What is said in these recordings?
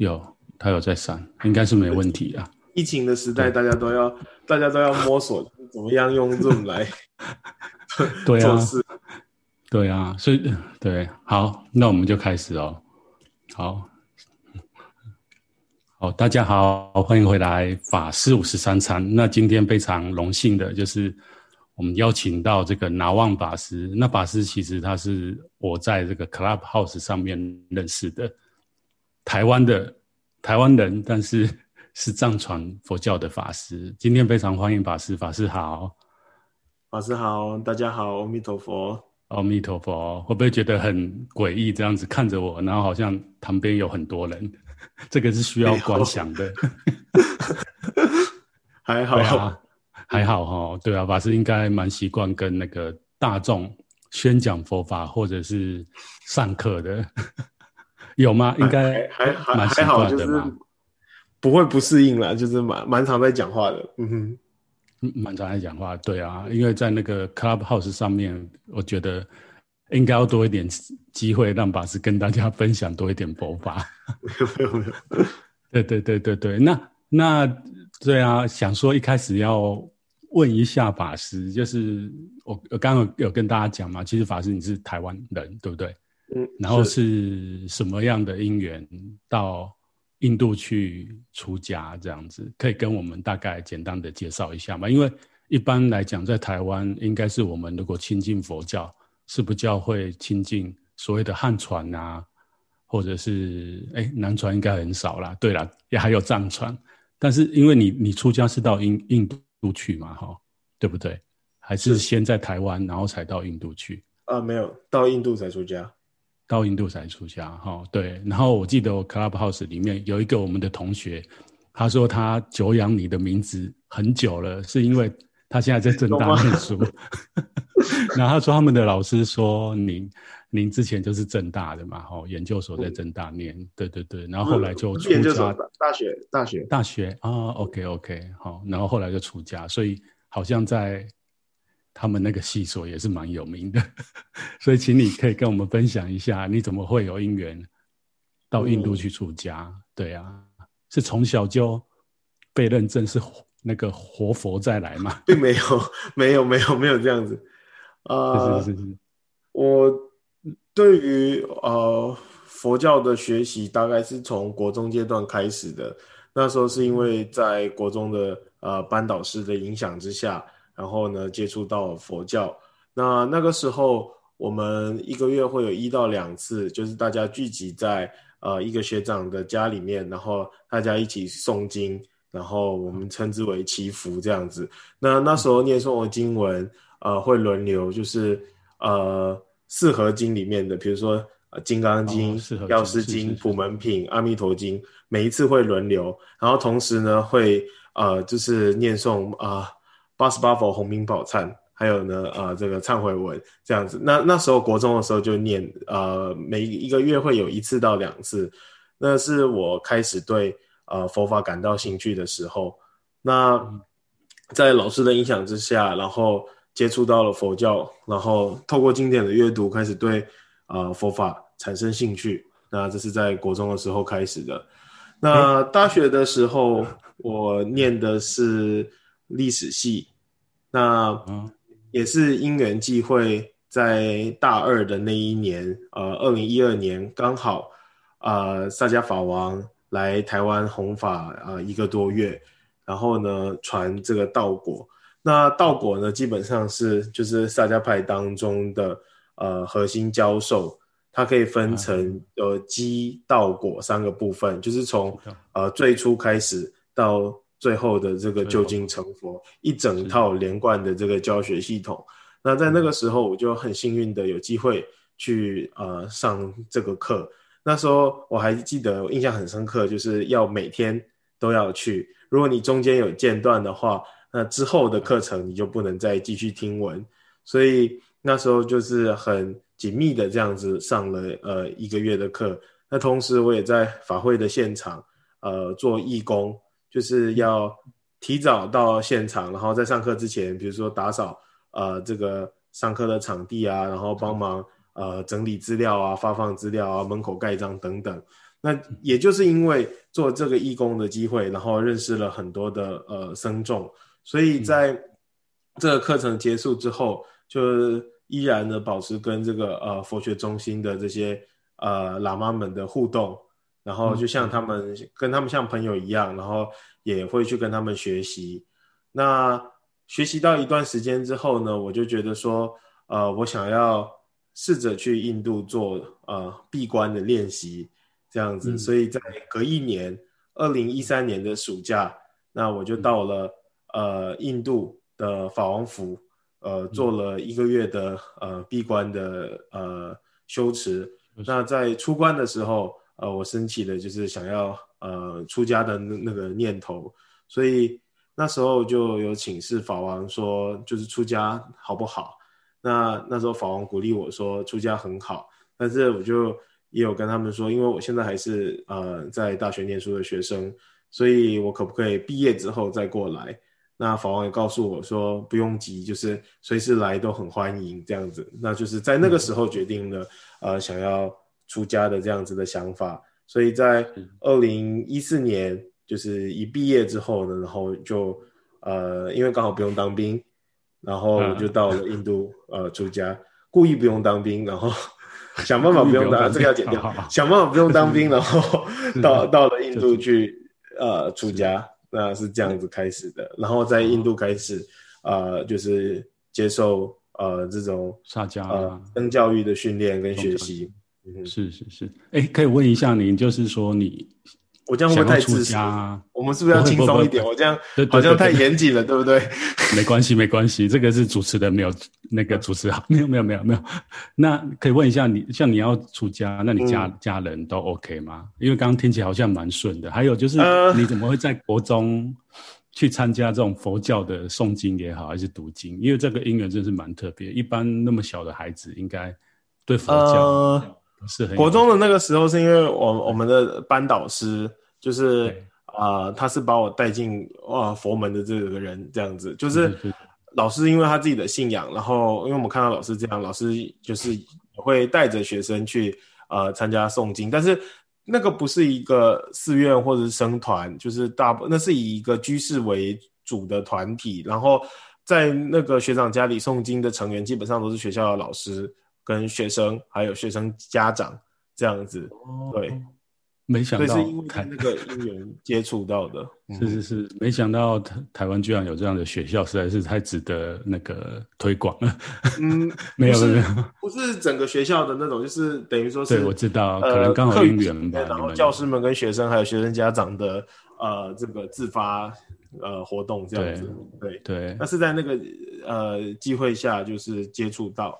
有，他有在闪，应该是没问题啊。疫情的时代，大家都要大家都要摸索 怎么样用 Zoom 来 对啊，对啊，所以对，好，那我们就开始哦。好，好，大家好，欢迎回来法师五十三餐。那今天非常荣幸的就是我们邀请到这个拿旺法师。那法师其实他是我在这个 Clubhouse 上面认识的台湾的台湾人，但是 是藏传佛教的法师。今天非常欢迎法师，法师好。法师好，大家好，阿弥陀佛，阿弥陀佛，会不会觉得很诡异？这样子看着我，然后好像旁边有很多人，这个是需要观想的。还好，啊、还好哈，对啊，法师应该蛮习惯跟那个大众宣讲佛法或者是上课的，有吗？应该还还蛮习惯的嘛，不会不适应啦，就是蛮蛮常在讲话的，嗯哼。蛮常爱讲话，对啊，因为在那个 Clubhouse 上面，我觉得应该要多一点机会让法师跟大家分享多一点佛法。没有没有没有，对对对对对，那那对啊，想说一开始要问一下法师，就是我我刚刚有跟大家讲嘛，其实法师你是台湾人，对不对？嗯，然后是什么样的因缘到？印度去出家这样子，可以跟我们大概简单的介绍一下吗？因为一般来讲，在台湾应该是我们如果亲近佛教，是不教会亲近所谓的汉传啊，或者是哎南传应该很少啦。对啦，也还有藏传，但是因为你你出家是到印印度去嘛，哈，对不对？还是先在台湾，然后才到印度去？啊，没有，到印度才出家。到印度才出家，哈，对。然后我记得我 Clubhouse 里面有一个我们的同学，他说他久仰你的名字很久了，是因为他现在在正大念书。然后他说他们的老师说您您之前就是正大的嘛，哈，研究所在正大念，嗯、对对对。然后后来就出家，大学大学大学啊，OK OK，好。然后后来就出家，所以好像在。他们那个系所也是蛮有名的，所以请你可以跟我们分享一下，你怎么会有因缘到印度去出家？嗯、对啊，是从小就被认证是那个活佛再来吗？并没有，没有，没有，没有这样子。呃，是是是是，我对于呃佛教的学习大概是从国中阶段开始的，那时候是因为在国中的呃班导师的影响之下。然后呢，接触到佛教。那那个时候，我们一个月会有一到两次，就是大家聚集在呃一个学长的家里面，然后大家一起诵经，然后我们称之为祈福这样子。那那时候念诵的经文，呃，会轮流，就是呃四合经里面的，比如说呃金刚经、哦、药师经、普门品、阿弥陀经，每一次会轮流。然后同时呢，会呃就是念诵啊。呃八十八佛洪名宝忏，还有呢，呃，这个忏悔文这样子。那那时候国中的时候就念，呃，每一个月会有一次到两次。那是我开始对呃佛法感到兴趣的时候。那在老师的影响之下，然后接触到了佛教，然后透过经典的阅读，开始对呃佛法产生兴趣。那这是在国中的时候开始的。那大学的时候，我念的是历史系。那也是因缘际会，在大二的那一年，呃，二零一二年刚好，呃，萨迦法王来台湾弘法，呃，一个多月，然后呢，传这个道果。那道果呢，基本上是就是萨迦派当中的呃核心教授，它可以分成呃基道果三个部分，就是从呃最初开始到。最后的这个究竟成佛，一整套连贯的这个教学系统。那在那个时候，我就很幸运的有机会去呃上这个课。那时候我还记得，我印象很深刻，就是要每天都要去。如果你中间有间断的话，那之后的课程你就不能再继续听闻。所以那时候就是很紧密的这样子上了呃一个月的课。那同时我也在法会的现场呃做义工。就是要提早到现场，然后在上课之前，比如说打扫呃这个上课的场地啊，然后帮忙呃整理资料啊、发放资料啊、门口盖章等等。那也就是因为做这个义工的机会，然后认识了很多的呃僧众，所以在这个课程结束之后，就依然的保持跟这个呃佛学中心的这些呃喇嘛们的互动，然后就像他们、嗯、跟他们像朋友一样，然后也会去跟他们学习。那学习到一段时间之后呢，我就觉得说，呃，我想要试着去印度做呃闭关的练习。这样子，所以在隔一年，二零一三年的暑假，那我就到了呃印度的法王府，呃做了一个月的呃闭关的呃修持。那在出关的时候，呃我升起的就是想要呃出家的那那个念头，所以那时候就有请示法王说，就是出家好不好？那那时候法王鼓励我说出家很好，但是我就。也有跟他们说，因为我现在还是呃在大学念书的学生，所以我可不可以毕业之后再过来？那法王也告诉我说不用急，就是随时来都很欢迎这样子。那就是在那个时候决定了、嗯、呃想要出家的这样子的想法。所以在二零一四年，就是一毕业之后呢，然后就呃因为刚好不用当兵，然后我就到了印度、嗯、呃出家，故意不用当兵，然后。想办法不用当，这个要剪掉。好 好想办法不用当兵，然后 到到了印度去，呃，出家，那是这样子开始的。然后在印度开始，呃，就是接受呃这种萨迦呃僧教育的训练跟学习。嗯，是是是。哎，可以问一下您，就是说你。我这样会不会太自私？我们是不是要轻松一点？我这样好像太严谨了，对不对？没关系，没关系。这个是主持的没有那个主持好，没有，没有，没有，没有。那可以问一下你，像你要出家，那你家、嗯、家人都 OK 吗？因为刚刚听起来好像蛮顺的。还有就是，你怎么会在国中去参加这种佛教的诵经也好，还是读经？因为这个因缘真是蛮特别。一般那么小的孩子，应该对佛教、呃、是很国中的那个时候，是因为我我们的班导师。就是啊、呃，他是把我带进哇佛门的这个人，这样子。就是老师因为他自己的信仰，然后因为我们看到老师这样，老师就是会带着学生去呃参加诵经，但是那个不是一个寺院或者是僧团，就是大部那是以一个居士为主的团体，然后在那个学长家里诵经的成员基本上都是学校的老师跟学生，还有学生家长这样子，对。没想到，是因为那个因缘 接触到的，是是是，没想到台台湾居然有这样的学校，实在是太值得那个推广了。嗯，没有没有，不是整个学校的那种，就是等于说是，对，我知道，可能刚好因缘吧。然后教师们跟学生还有学生家长的呃这个自发呃活动这样子，对对。那是在那个呃机会下，就是接触到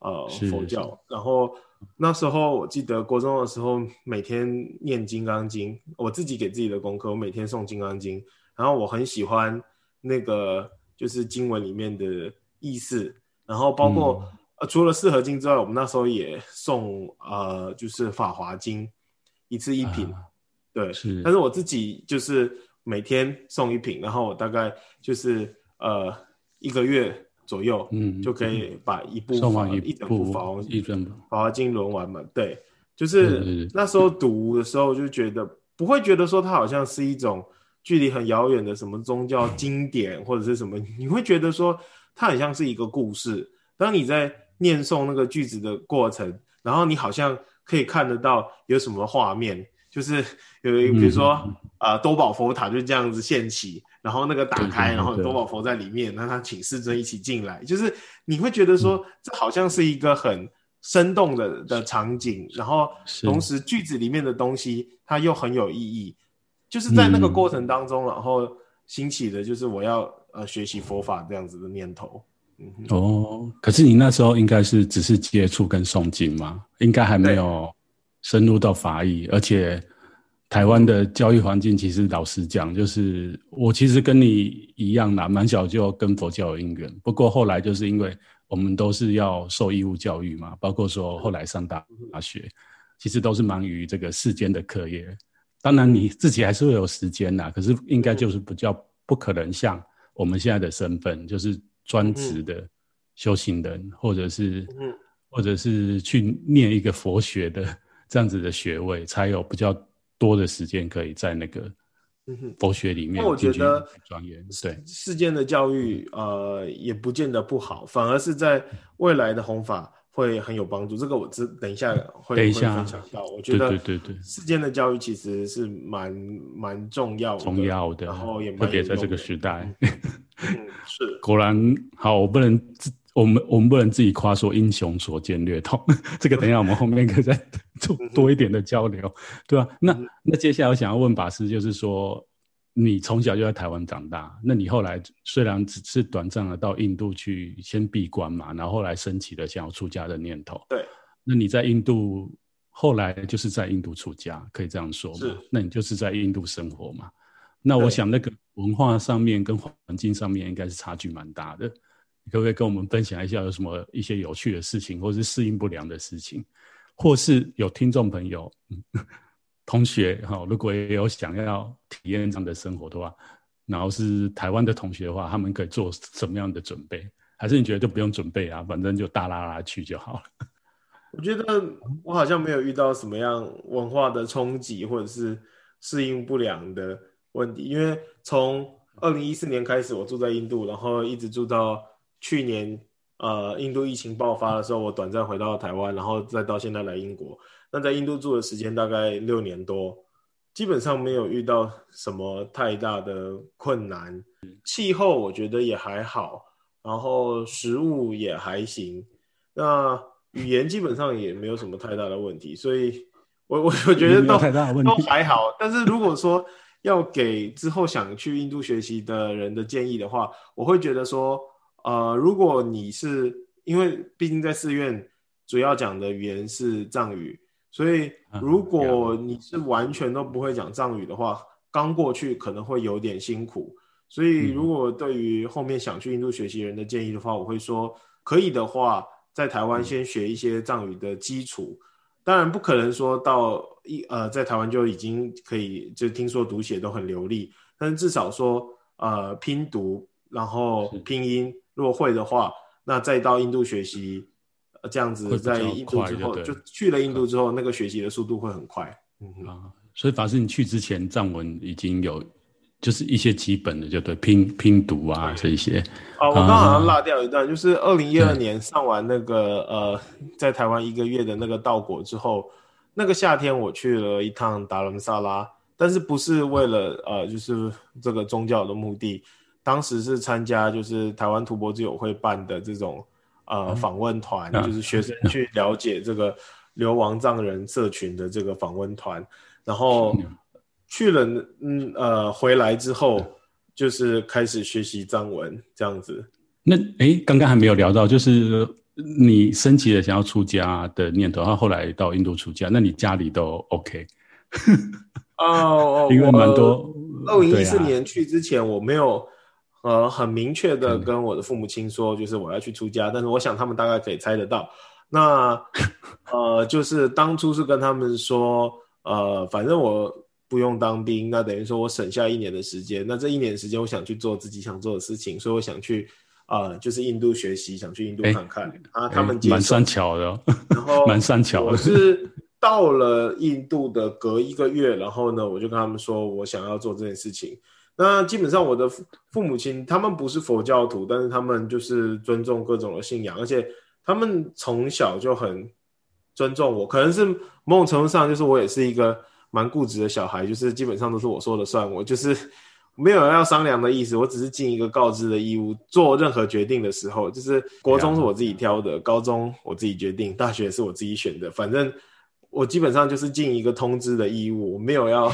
呃佛教，然后。那时候我记得国中的时候，每天念《金刚经》，我自己给自己的功课，我每天诵《金刚经》，然后我很喜欢那个就是经文里面的意思，然后包括、嗯、呃除了四合经之外，我们那时候也诵呃就是《法华经》，一次一品，啊、对，是，但是我自己就是每天诵一品，然后我大概就是呃一个月。左右，嗯，就可以把一部法一,一整部法华法华经轮完嘛。对，就是那时候读的时候就觉得不会觉得说它好像是一种距离很遥远的什么宗教经典或者是什么，你会觉得说它很像是一个故事。当你在念诵那个句子的过程，然后你好像可以看得到有什么画面，就是有一比如说啊、呃、多宝佛塔就这样子现起。然后那个打开，然后多宝佛在里面，那他请世尊一起进来，就是你会觉得说、嗯、这好像是一个很生动的的场景，然后同时句子里面的东西它又很有意义，就是在那个过程当中，嗯、然后兴起的就是我要呃学习佛法这样子的念头。嗯、哦，可是你那时候应该是只是接触跟诵经吗？应该还没有深入到法义，而且。台湾的教育环境，其实老实讲，就是我其实跟你一样啦，蛮小就跟佛教有因缘。不过后来就是因为我们都是要受义务教育嘛，包括说后来上大大学，其实都是忙于这个世间的课业。当然你自己还是会有时间啦，可是应该就是比较不可能像我们现在的身份，就是专职的修行人，或者是或者是去念一个佛学的。这样子的学位，才有比较多的时间可以在那个佛学里面。那我觉得专业对世间的教育，呃，也不见得不好，反而是在未来的弘法会很有帮助。这个我只等一下会等一下分享到。我觉得对对对，世间的教育其实是蛮蛮重要的，重要的，然后也特别在这个时代。嗯，是果然好，我不能自我们我们不能自己夸说英雄所见略同，这个等一下我们后面可以再做多一点的交流，对吧？那那接下来我想要问法师，就是说你从小就在台湾长大，那你后来虽然只是短暂的到印度去先闭关嘛，然后后来升起了想要出家的念头，对，那你在印度后来就是在印度出家，可以这样说吗？是，那你就是在印度生活嘛？那我想那个文化上面跟环境上面应该是差距蛮大的，你可不可以跟我们分享一下有什么一些有趣的事情，或是适应不良的事情，或是有听众朋友、同学哈，如果也有想要体验这样的生活的话，然后是台湾的同学的话，他们可以做什么样的准备？还是你觉得就不用准备啊，反正就大拉拉去就好了？我觉得我好像没有遇到什么样文化的冲击，或者是适应不良的。问题，因为从二零一四年开始，我住在印度，然后一直住到去年，呃，印度疫情爆发的时候，我短暂回到台湾，然后再到现在来英国。那在印度住的时间大概六年多，基本上没有遇到什么太大的困难。气候我觉得也还好，然后食物也还行。那语言基本上也没有什么太大的问题，所以我我 我觉得都都还好。但是如果说要给之后想去印度学习的人的建议的话，我会觉得说，呃，如果你是因为毕竟在寺院主要讲的语言是藏语，所以如果你是完全都不会讲藏语的话，刚过去可能会有点辛苦。所以如果对于后面想去印度学习人的建议的话，我会说，可以的话，在台湾先学一些藏语的基础。当然不可能说到一呃，在台湾就已经可以就听说读写都很流利，但是至少说呃拼读，然后拼音如果会的话，那再到印度学习，呃，这样子在印度之后就去了印度之后，那个学习的速度会很快。嗯啊，所以法师你去之前藏文已经有。就是一些基本的，就对拼拼读啊这一些。啊，我刚好像落掉一段，就是二零一二年上完那个呃，在台湾一个月的那个道果之后，那个夏天我去了一趟达兰萨拉，但是不是为了呃，就是这个宗教的目的，当时是参加就是台湾土博之友会办的这种呃访问团，就是学生去了解这个流亡藏人社群的这个访问团，然后。去了，嗯呃，回来之后就是开始学习藏文这样子。那哎，刚刚还没有聊到，就是你升级了想要出家的念头，然后后来到印度出家，那你家里都 OK？哦，因为蛮多。二零一四年去之前，我没有呃很明确的跟我的父母亲说，就是我要去出家，但是我想他们大概可以猜得到。那呃，就是当初是跟他们说，呃，反正我。不用当兵，那等于说我省下一年的时间。那这一年的时间，我想去做自己想做的事情，所以我想去啊、呃，就是印度学习，想去印度看看、欸、啊。他们 蛮善巧的，然后蛮善巧的。我是到了印度的隔一个月，然后呢，我就跟他们说我想要做这件事情。那基本上我的父母亲他们不是佛教徒，但是他们就是尊重各种的信仰，而且他们从小就很尊重我。可能是某种程度上，就是我也是一个。蛮固执的小孩，就是基本上都是我说了算，我就是没有要商量的意思，我只是尽一个告知的义务。做任何决定的时候，就是国中是我自己挑的，高中我自己决定，大学是我自己选的，反正我基本上就是尽一个通知的义务，我没有要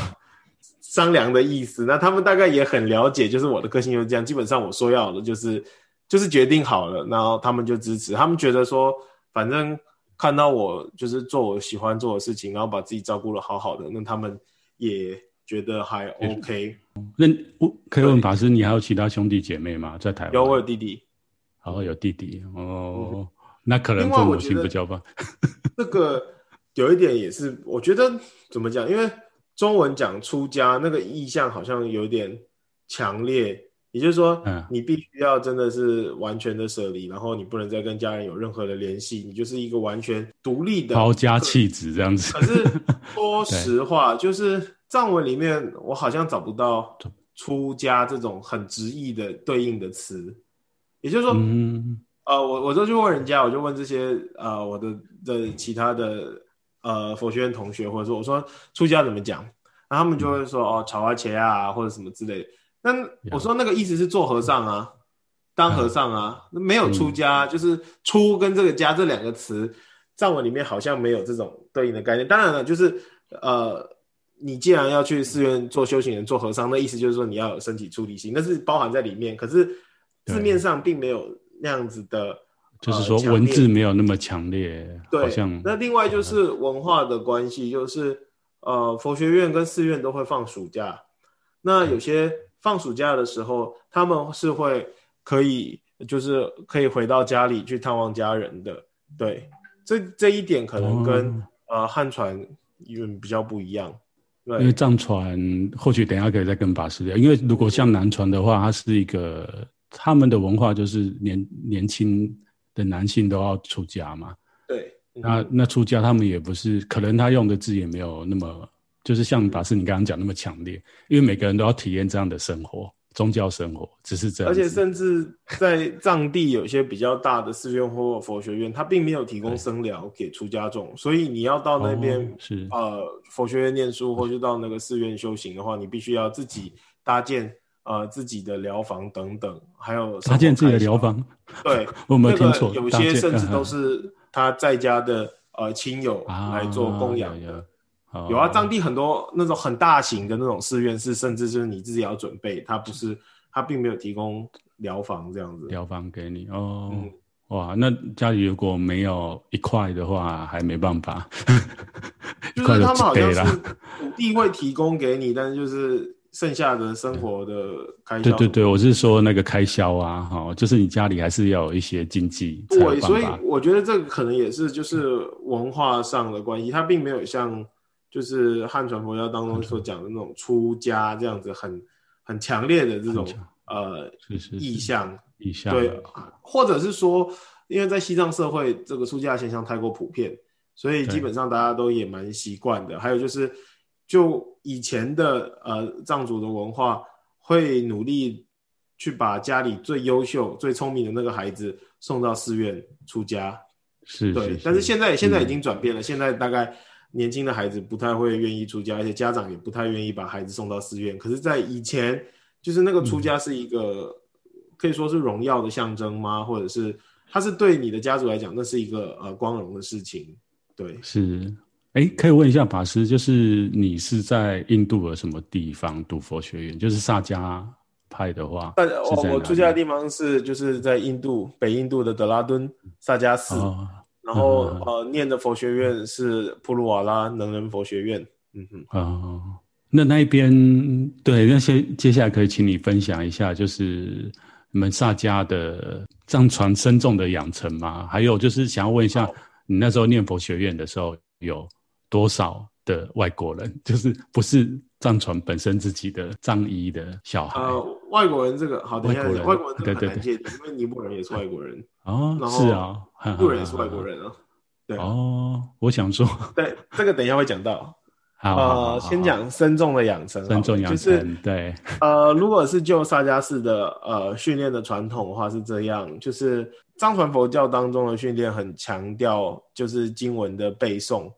商量的意思。那他们大概也很了解，就是我的个性就是这样，基本上我说要的就是就是决定好了，然后他们就支持，他们觉得说反正。看到我就是做我喜欢做的事情，然后把自己照顾的好好的，那他们也觉得还 OK。那我可以问法师，你还有其他兄弟姐妹吗？在台湾？有，我有弟弟。哦，有弟弟哦、嗯，那可能父母亲不交吧。这个有一点也是，我觉得怎么讲？因为中文讲出家那个意象好像有点强烈，也就是说，你必须要真的是完全的舍离，然后你不能再跟家人有任何的联系，你就是一个完全独立的抛家弃子这样子。可是 说实话，就是藏文里面我好像找不到出家这种很直译的对应的词。也就是说，嗯、呃，我我就去问人家，我就问这些呃我的的其他的呃佛学院同学，或者说我说出家怎么讲，然后他们就会说、嗯、哦，炒花茄啊，或者什么之类的。那我说那个意思是做和尚啊，当和尚啊，嗯、没有出家，嗯、就是出跟这个家这两个词，藏文里面好像没有这种对应的概念。当然了，就是呃，你既然要去寺院做修行人、做和尚，那意思就是说你要有身体出离心，那是包含在里面。可是字面上并没有那样子的，就是说文字没有那么强烈。对，好像那另外就是文化的关系，就是呃，佛学院跟寺院都会放暑假，那有些。放暑假的时候，他们是会可以，就是可以回到家里去探望家人的。对，这这一点可能跟、哦、呃汉传有比较不一样。对，因为藏传或许等一下可以再跟法师聊。因为如果像南传的话，它是一个他们的文化，就是年年轻的男性都要出家嘛。对，那那出家他们也不是，可能他用的字也没有那么。就是像法师你刚刚讲那么强烈，因为每个人都要体验这样的生活，宗教生活只是这样。而且甚至在藏地有些比较大的寺院或佛学院，它并没有提供僧寮给出家众，所以你要到那边、哦、是呃佛学院念书，或是到那个寺院修行的话，你必须要自己搭建呃自己的疗房等等，还有搭建自己的疗房。对，我没有听错，有些甚至都是他在家的呃亲友来做供养的。啊有啊，藏地很多那种很大型的那种寺院是，甚至就是你自己要准备，它不是，它并没有提供疗房这样子。疗房给你哦，嗯、哇，那家里如果没有一块的话，还没办法。就是 他们好像是土地会提供给你，但是就是剩下的生活的开销。对对对，我是说那个开销啊，哈，就是你家里还是要有一些经济。对，所以我觉得这个可能也是就是文化上的关系，它并没有像。就是汉传佛教当中所讲的那种出家这样子很很强烈的这种呃意向意向，对，或者是说，因为在西藏社会这个出家现象太过普遍，所以基本上大家都也蛮习惯的。还有就是，就以前的呃藏族的文化，会努力去把家里最优秀、最聪明的那个孩子送到寺院出家，是，对。是是，但是现在现在已经转变了，现在大概。年轻的孩子不太会愿意出家，而且家长也不太愿意把孩子送到寺院。可是，在以前，就是那个出家是一个、嗯、可以说是荣耀的象征吗？或者是他是对你的家族来讲，那是一个呃光荣的事情。对，是。哎，可以问一下法师，就是你是在印度的什么地方读佛学院？就是萨迦派的话，我我住家的地方是就是在印度北印度的德拉敦萨迦寺。哦然后、嗯、呃，念的佛学院是普鲁瓦拉能仁佛学院。嗯哼，哦，那那边对，那些接下来可以请你分享一下，就是你们萨迦的藏传深重的养成吗？还有就是想要问一下，你那时候念佛学院的时候有多少的外国人？就是不是藏传本身自己的藏医的小孩？呃，外国人这个好，等一下，外国人这个很难界定，因为尼泊尔人也是外国人。哦，是啊，印度人也是外国人啊。对哦，我想说，对这个等一下会讲到。好，呃，先讲深重的养成。僧众养成，就是对。呃，如果是就萨迦寺的呃训练的传统的话是这样，就是藏传佛教当中的训练很强调就是经文的背诵，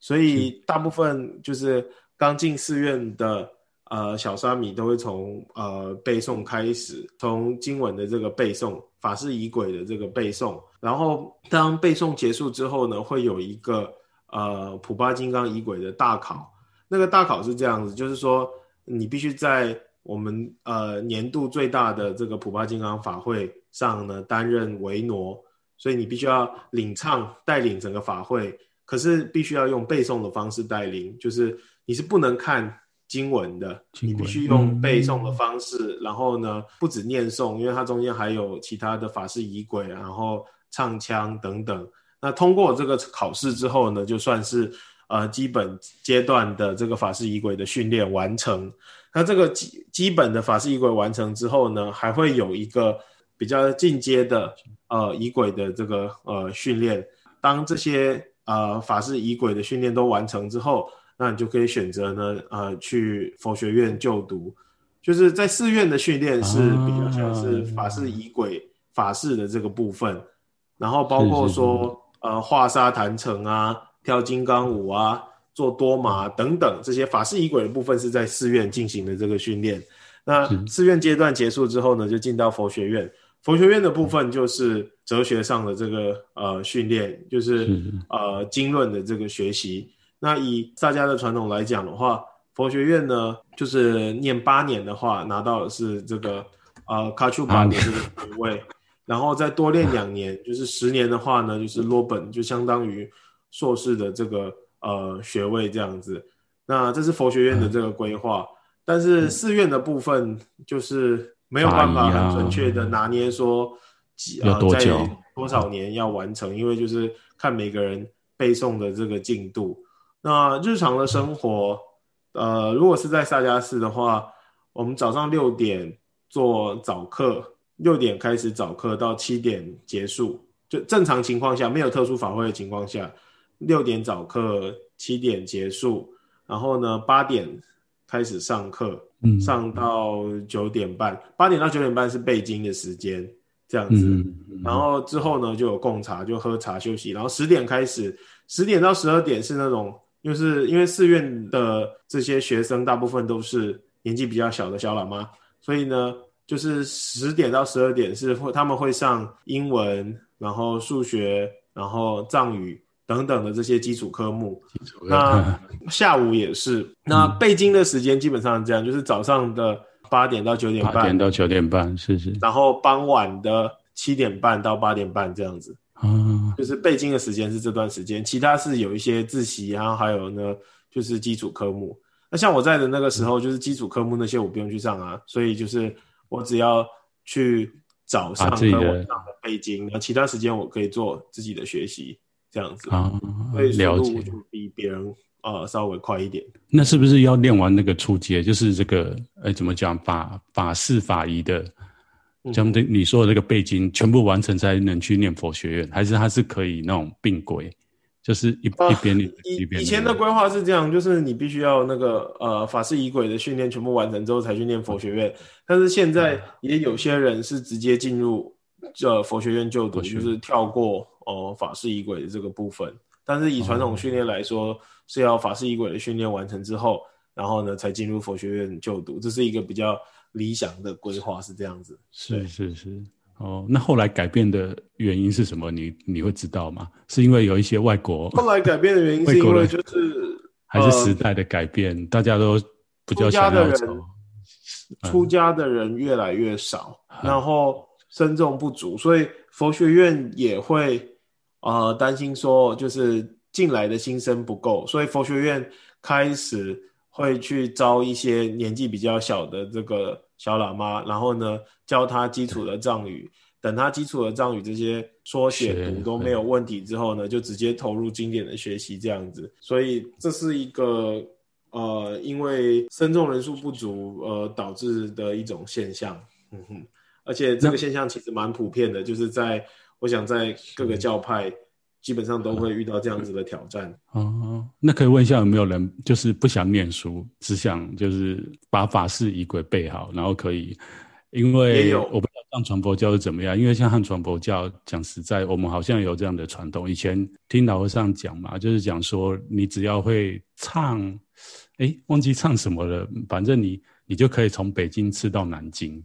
所以大部分就是刚进寺院的。呃，小沙弥都会从呃背诵开始，从经文的这个背诵，法事仪轨的这个背诵，然后当背诵结束之后呢，会有一个呃普巴金刚仪轨的大考。那个大考是这样子，就是说你必须在我们呃年度最大的这个普巴金刚法会上呢担任维诺，所以你必须要领唱带领整个法会，可是必须要用背诵的方式带领，就是你是不能看。经文的，你必须用背诵的方式，嗯、然后呢，不止念诵，因为它中间还有其他的法式仪轨，然后唱腔等等。那通过这个考试之后呢，就算是呃基本阶段的这个法式仪轨的训练完成。那这个基基本的法式仪轨完成之后呢，还会有一个比较进阶的呃仪轨的这个呃训练。当这些呃法式仪轨的训练都完成之后，那你就可以选择呢呃去佛学院就读。就是在寺院的训练是比较像是法式仪轨法式的这个部分，然后包括说呃画沙坛城啊、跳金刚舞啊。做多玛等等这些法式仪轨的部分是在寺院进行的这个训练。那寺院阶段结束之后呢，就进到佛学院。佛学院的部分就是哲学上的这个呃训练，就是呃经论的这个学习。那以萨迦的传统来讲的话，佛学院呢就是念八年的话，拿到的是这个呃卡丘巴的这个学位，然后再多练两年，就是十年的话呢，就是罗本就相当于硕士的这个。呃，学位这样子，那这是佛学院的这个规划，嗯、但是寺院的部分就是没有办法很准确的拿捏说几呃在多少年要完成，因为就是看每个人背诵的这个进度。那日常的生活，呃，如果是在萨迦寺的话，我们早上六点做早课，六点开始早课到七点结束，就正常情况下没有特殊法会的情况下。六点早课，七点结束，然后呢，八点开始上课，嗯，上到九点半，八点到九点半是背经的时间，这样子，嗯嗯、然后之后呢就有贡茶，就喝茶休息，然后十点开始，十点到十二点是那种，就是因为寺院的这些学生大部分都是年纪比较小的小喇嘛，所以呢，就是十点到十二点是会他们会上英文，然后数学，然后藏语。等等的这些基础科目，那下午也是。那背经的时间基本上是这样，就是早上的八点到九点半，八点到九点半，是是。然后傍晚的七点半到八点半这样子，啊，就是背经的时间是这段时间，其他是有一些自习，然后还有呢就是基础科目。那像我在的那个时候，就是基础科目那些我不用去上啊，所以就是我只要去早上和晚上的背经，那其他时间我可以做自己的学习。这样子啊，所以速度就比别人呃稍微快一点。那是不是要练完那个初阶，就是这个呃怎么讲法法式法仪的，将这你说的那个背经全部完成才能去念佛学院，还是它是可以那种并轨，就是一、啊、一边练一边。以前的规划是这样，就是你必须要那个呃法式仪轨的训练全部完成之后才去念佛学院，但是现在也有些人是直接进入这佛学院就读，就是跳过。哦，法式仪轨的这个部分，但是以传统训练来说，哦、是要法式仪轨的训练完成之后，然后呢才进入佛学院就读，这是一个比较理想的规划，是这样子。是是是。哦，那后来改变的原因是什么？你你会知道吗？是因为有一些外国后来改变的原因是因为就是还是时代的改变，呃、大家都比较想要走。出家的人越来越少，嗯、然后僧众不足，所以佛学院也会。呃，担心说就是进来的新生不够，所以佛学院开始会去招一些年纪比较小的这个小喇嘛，然后呢教他基础的藏语，等他基础的藏语这些说写读都没有问题之后呢，就直接投入经典的学习这样子。所以这是一个呃，因为僧众人数不足呃导致的一种现象。嗯哼，而且这个现象其实蛮普遍的，就是在。我想在各个教派基本上都会遇到这样子的挑战。哦，那可以问一下有没有人就是不想念书，只想就是把法式仪轨背好，然后可以？因为我不知道藏传佛教是怎么样，因为像汉传佛教讲实在，我们好像有这样的传统。以前听老和尚讲嘛，就是讲说你只要会唱，哎，忘记唱什么了，反正你你就可以从北京吃到南京。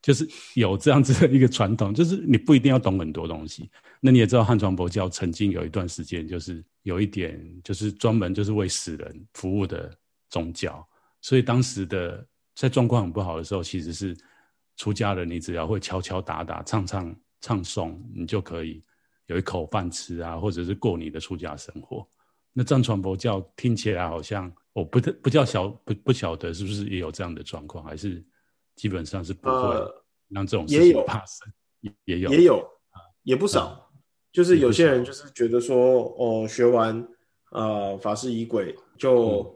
就是有这样子的一个传统，就是你不一定要懂很多东西。那你也知道汉传佛教曾经有一段时间，就是有一点就是专门就是为死人服务的宗教。所以当时的在状况很不好的时候，其实是出家人，你只要会敲敲打打、唱唱唱诵，你就可以有一口饭吃啊，或者是过你的出家生活。那藏传佛教听起来好像我不不叫晓不不晓得是不是也有这样的状况，还是？基本上是不会让这种事情发生，呃、也有。也有也有也不少，嗯、就是有些人就是觉得说，哦，学完呃法师仪轨就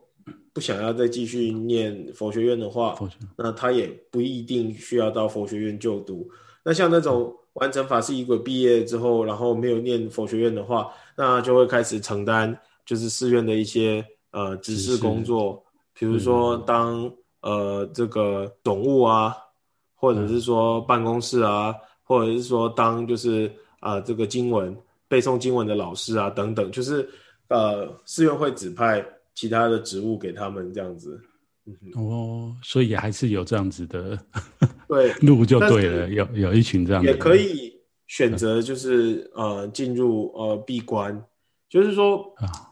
不想要再继续念佛学院的话，那他也不一定需要到佛学院就读。那像那种完成法师仪轨毕业之后，然后没有念佛学院的话，那就会开始承担就是寺院的一些呃执事工作，比如说当呃这个总务啊，或者是说办公室啊，或者是说当就是啊、呃、这个经文背诵经文的老师啊等等，就是呃寺院会指派其他的职务给他们这样子。嗯、哦，所以还是有这样子的。对，路就对了，有有一群这样，也可以选择，就是呃进入呃闭关，就是说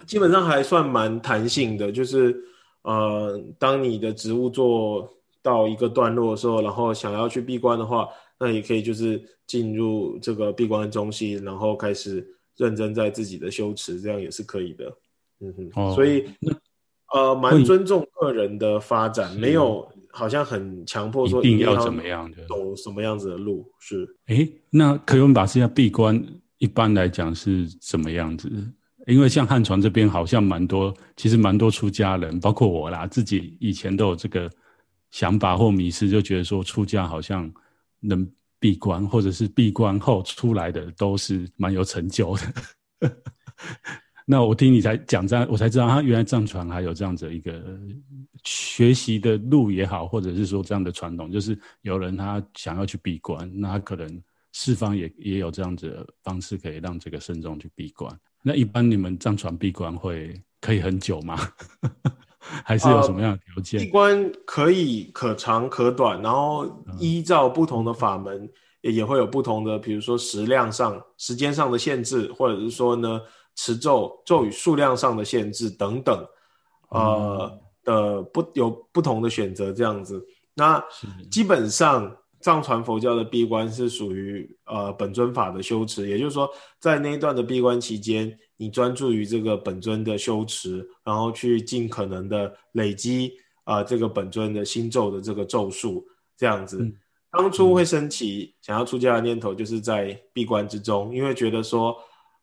基本上还算蛮弹性的，就是呃当你的职务做到一个段落的时候，然后想要去闭关的话，那也可以就是进入这个闭关中心，然后开始认真在自己的修持，这样也是可以的。嗯哼，哦、所以呃蛮尊重个人的发展，没有。好像很强迫说一定要怎么样的，走什么样子的路是？哎，那可以问法师要闭关，一般来讲是怎么样子？因为像汉传这边好像蛮多，其实蛮多出家人，包括我啦，自己以前都有这个想法或迷思，就觉得说出家好像能闭关，或者是闭关后出来的都是蛮有成就的。那我听你才讲这样，我才知道他原来藏传还有这样子一个学习的路也好，或者是说这样的传统，就是有人他想要去闭关，那他可能四方也也有这样子的方式可以让这个僧众去闭关。那一般你们藏传闭关会可以很久吗？还是有什么样的条件？闭关可以可长可短，然后依照不同的法门也也会有不同的，比如说时量上、时间上的限制，或者是说呢。持咒咒语数量上的限制等等，呃的不有不同的选择这样子。那基本上藏传佛教的闭关是属于呃本尊法的修持，也就是说，在那一段的闭关期间，你专注于这个本尊的修持，然后去尽可能的累积啊、呃、这个本尊的心咒的这个咒数这样子。嗯、当初会升起想要出家的念头，就是在闭关之中，因为觉得说。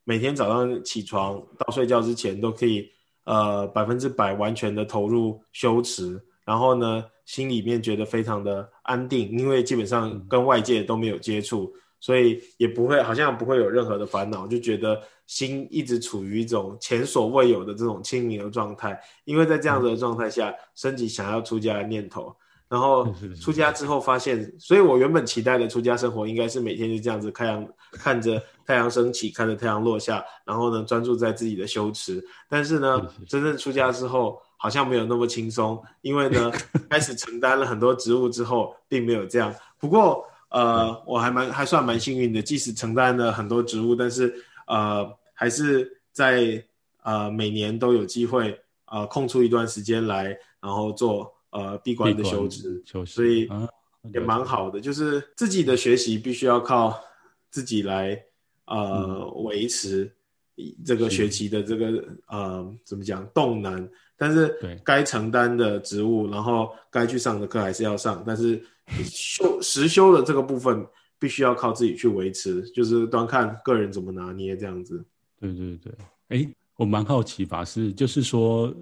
每天早上起床到睡觉之前都可以，呃，百分之百完全的投入修持，然后呢，心里面觉得非常的安定，因为基本上跟外界都没有接触，所以也不会好像不会有任何的烦恼，就觉得心一直处于一种前所未有的这种清明的状态，因为在这样子的状态下，升起想要出家的念头。然后出家之后发现，所以我原本期待的出家生活应该是每天就这样子，太阳看着太阳升起，看着太阳落下，然后呢专注在自己的修持。但是呢，真正出家之后好像没有那么轻松，因为呢 开始承担了很多职务之后，并没有这样。不过呃，我还蛮还算蛮幸运的，即使承担了很多职务，但是呃还是在呃每年都有机会呃空出一段时间来，然后做。呃，闭关的休职，所以也蛮好的。就是自己的学习必须要靠自己来呃维持这个学习的这个呃怎么讲动能，但是该承担的职务，然后该去上的课还是要上，但是修实修的这个部分必须要靠自己去维持，就是端看个人怎么拿捏这样子。对对对，哎，我蛮好奇法师，就是说。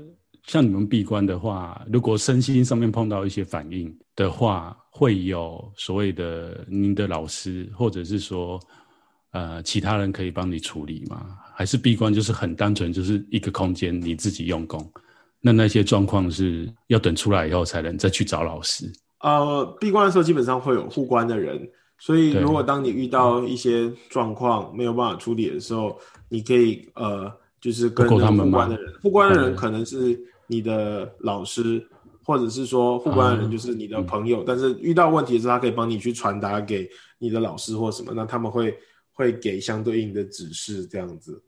像你们闭关的话，如果身心上面碰到一些反应的话，会有所谓的您的老师，或者是说，呃，其他人可以帮你处理吗？还是闭关就是很单纯，就是一个空间你自己用功？那那些状况是要等出来以后才能再去找老师？呃，闭关的时候基本上会有护关的人，所以如果当你遇到一些状况没有办法处理的时候，你可以呃，就是跟护关的人，护关的人可能是。你的老师，或者是说护关的人，就是你的朋友，嗯、但是遇到问题的时候，他可以帮你去传达给你的老师或什么，那他们会会给相对应的指示，这样子。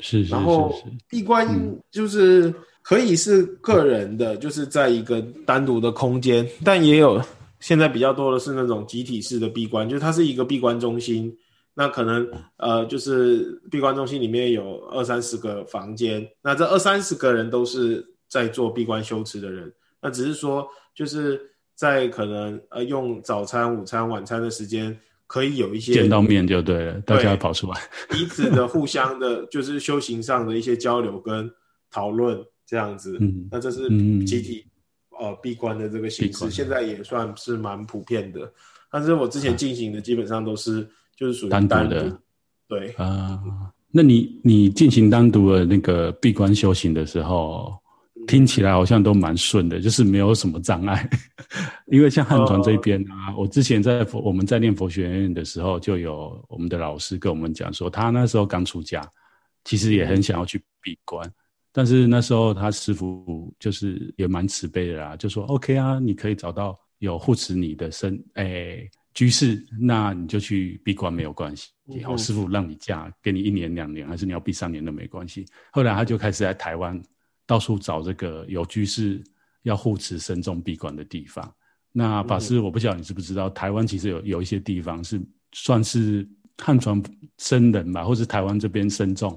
是，是，是，是。然后闭关就是可以是个人的，嗯、就是在一个单独的空间，但也有现在比较多的是那种集体式的闭关，就是它是一个闭关中心，那可能呃就是闭关中心里面有二三十个房间，那这二三十个人都是。在做闭关修持的人，那只是说，就是在可能呃用早餐、午餐、晚餐的时间，可以有一些见到面就对了，对大家跑出来，彼此的互相的，就是修行上的一些交流跟讨论这样子。嗯，那这是集体、嗯、呃闭关的这个形式，现在也算是蛮普遍的。但是我之前进行的基本上都是、啊、就是属于单独的，对啊。那你你进行单独的那个闭关修行的时候，听起来好像都蛮顺的，就是没有什么障碍。因为像汉传这边啊，我之前在佛我们在念佛学院的时候，就有我们的老师跟我们讲说，他那时候刚出家，其实也很想要去闭关，但是那时候他师傅就是也蛮慈悲的啦，就说 OK 啊，你可以找到有护持你的身，哎。居士，那你就去闭关没有关系。好，师傅让你假，给你一年两年，还是你要闭三年都没关系。后来他就开始在台湾到处找这个有居士要护持僧众闭关的地方。那法师，我不晓得你知不知道，台湾其实有有一些地方是算是汉传僧人吧，或是台湾这边僧众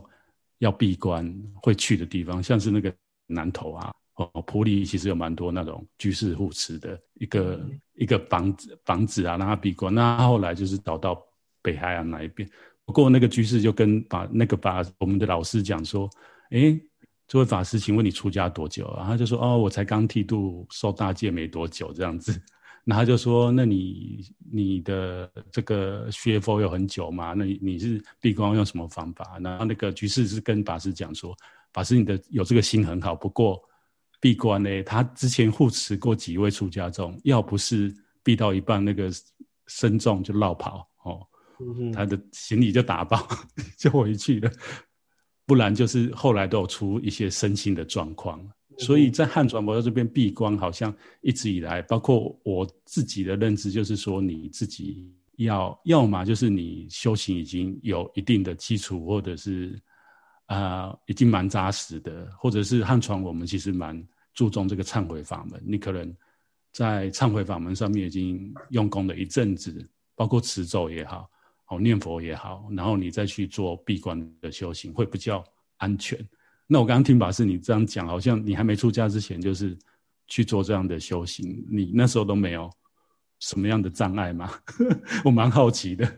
要闭关会去的地方，像是那个南投啊。哦，普里其实有蛮多那种居士护持的一个、嗯、一个房子房子啊，让他闭关。那他后来就是找到北海岸那一边。不过那个居士就跟把那个把我们的老师讲说：“哎，这位法师，请问你出家多久啊？”他就说：“哦，我才刚剃度受大戒没多久，这样子。”那他就说：“那你你的这个学佛有很久嘛？那你你是闭关用什么方法？”然后那个居士是跟法师讲说：“法师，你的有这个心很好，不过。”闭关呢，他之前护持过几位出家众，要不是闭到一半，那个僧众就落跑哦，嗯、他的行李就打包 就回去了，不然就是后来都有出一些身心的状况。嗯、所以在汉传佛教这边闭关，好像一直以来，包括我自己的认知，就是说你自己要要么就是你修行已经有一定的基础，或者是。啊、呃，已经蛮扎实的，或者是汉传，我们其实蛮注重这个忏悔法门。你可能在忏悔法门上面已经用功了一阵子，包括持咒也好，哦念佛也好，然后你再去做闭关的修行，会比较安全。那我刚刚听法师你这样讲，好像你还没出家之前就是去做这样的修行，你那时候都没有什么样的障碍吗？我蛮好奇的。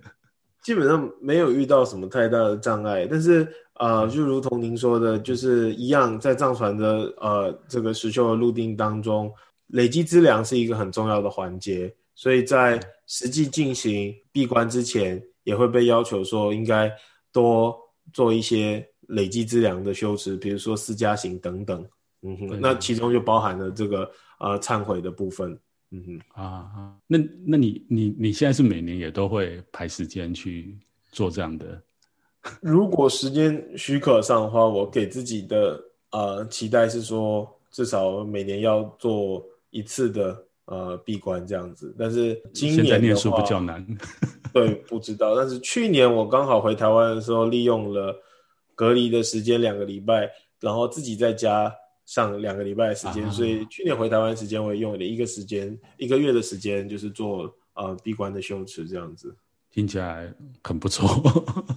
基本上没有遇到什么太大的障碍，但是呃，就如同您说的，就是一样，在藏传的呃这个实修的路径当中，累积资粮是一个很重要的环节，所以在实际进行闭关之前，也会被要求说应该多做一些累积资粮的修持，比如说四加行等等，嗯哼，那其中就包含了这个呃忏悔的部分。嗯哼啊啊，那那你你你现在是每年也都会排时间去做这样的？如果时间许可上的话，我给自己的呃期待是说，至少每年要做一次的呃闭关这样子。但是今年念书比较难，对，不知道。但是去年我刚好回台湾的时候，利用了隔离的时间两个礼拜，然后自己在家。上两个礼拜的时间，啊、所以去年回台湾时间，我也用了一个时间，一个月的时间，就是做呃闭关的修持这样子，听起来很不错。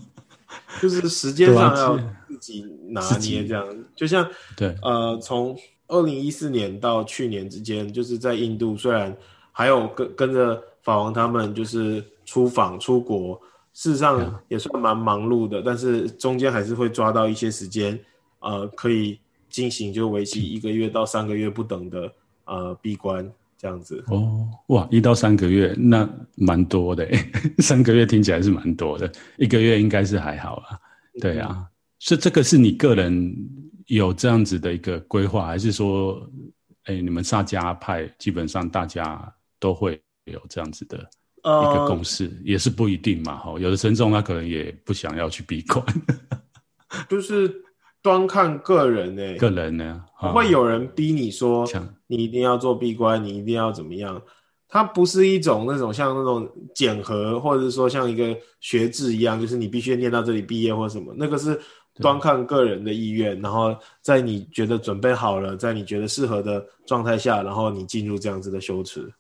就是时间上要自己拿捏这样，就像对呃，从二零一四年到去年之间，就是在印度，虽然还有跟跟着法王他们就是出访出国，事实上也算蛮忙碌的，但是中间还是会抓到一些时间，呃，可以。进行就为期一个月到三个月不等的呃闭关这样子哦，哇，一到三个月那蛮多的，三个月听起来是蛮多的，一个月应该是还好啊。对啊，嗯、所以这个是你个人有这样子的一个规划，还是说，哎，你们萨迦派基本上大家都会有这样子的一个共识，呃、也是不一定嘛。哈，有的僧众他可能也不想要去闭关，就是。端看个人呢、欸，个人呢，不会有人逼你说，你一定要做闭关，你一定要怎么样？它不是一种那种像那种检核，或者是说像一个学制一样，就是你必须念到这里毕业或什么。那个是端看个人的意愿，然后在你觉得准备好了，在你觉得适合的状态下，然后你进入这样子的修持。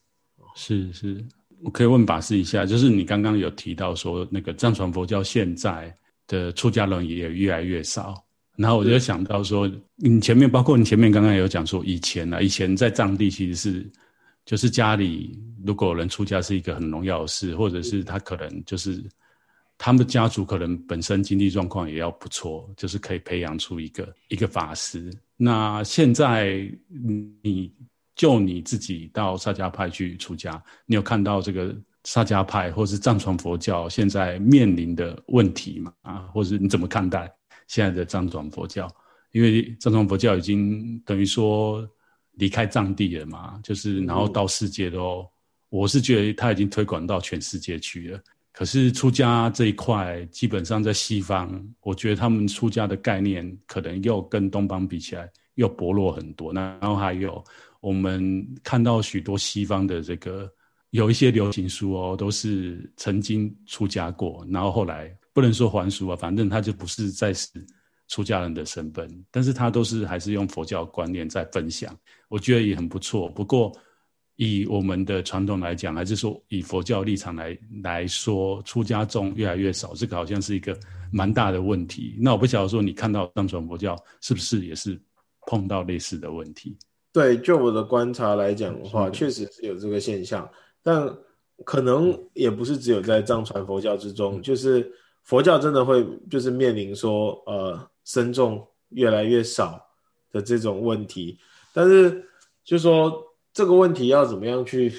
是是，我可以问法师一下，就是你刚刚有提到说，那个藏传佛教现在的出家人也越来越少。然后我就想到说，你前面包括你前面刚刚有讲说，以前呢、啊，以前在藏地其实是，就是家里如果有人出家是一个很荣耀的事，或者是他可能就是他们家族可能本身经济状况也要不错，就是可以培养出一个一个法师。那现在你就你自己到萨迦派去出家，你有看到这个萨迦派或是藏传佛教现在面临的问题吗？啊，或者你怎么看待现在的藏传佛教？因为藏传佛教已经等于说离开藏地了嘛，就是然后到世界都，嗯、我是觉得他已经推广到全世界去了。可是出家这一块，基本上在西方，我觉得他们出家的概念可能又跟东方比起来又薄弱很多。然后还有我们看到许多西方的这个有一些流行书哦，都是曾经出家过，然后后来不能说还俗啊，反正他就不是再是出家人的身份，但是他都是还是用佛教观念在分享，我觉得也很不错。不过。以我们的传统来讲，还是说以佛教立场来来说，出家众越来越少，这个好像是一个蛮大的问题。那我不晓得说，你看到藏传佛教是不是也是碰到类似的问题？对，就我的观察来讲的话，确实是有这个现象，但可能也不是只有在藏传佛教之中，就是佛教真的会就是面临说，呃，僧众越来越少的这种问题，但是就说。这个问题要怎么样去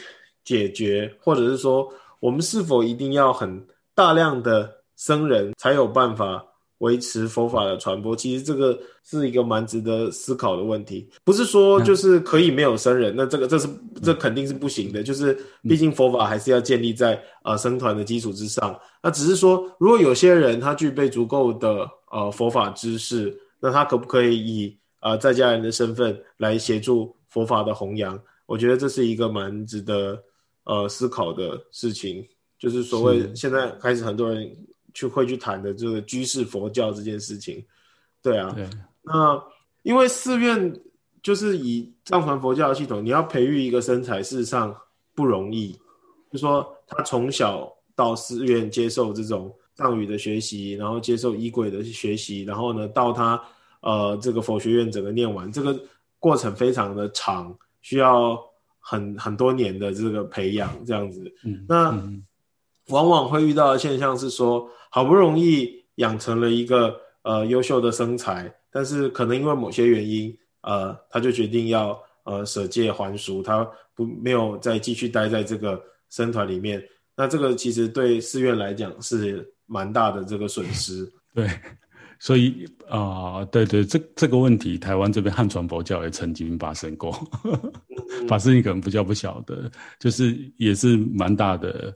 解决，或者是说，我们是否一定要很大量的僧人才有办法维持佛法的传播？其实这个是一个蛮值得思考的问题。不是说就是可以没有僧人，那这个这是这肯定是不行的。就是毕竟佛法还是要建立在呃僧团的基础之上。那只是说，如果有些人他具备足够的呃佛法知识，那他可不可以以呃在家人的身份来协助佛法的弘扬？我觉得这是一个蛮值得呃思考的事情，就是所谓现在开始很多人去会去谈的这个居士佛教这件事情，对啊，对，那因为寺院就是以藏传佛教的系统，你要培育一个身材，事实上不容易，就是说他从小到寺院接受这种藏语的学习，然后接受仪轨的学习，然后呢到他呃这个佛学院整个念完，这个过程非常的长。需要很很多年的这个培养，这样子，嗯，那往往会遇到的现象是说，好不容易养成了一个呃优秀的身材，但是可能因为某些原因，呃，他就决定要呃舍戒还俗，他不没有再继续待在这个僧团里面，那这个其实对寺院来讲是蛮大的这个损失，对。所以啊、呃，对对，这这个问题，台湾这边汉传佛教也曾经发生过。法师，你可能不叫不晓得，就是也是蛮大的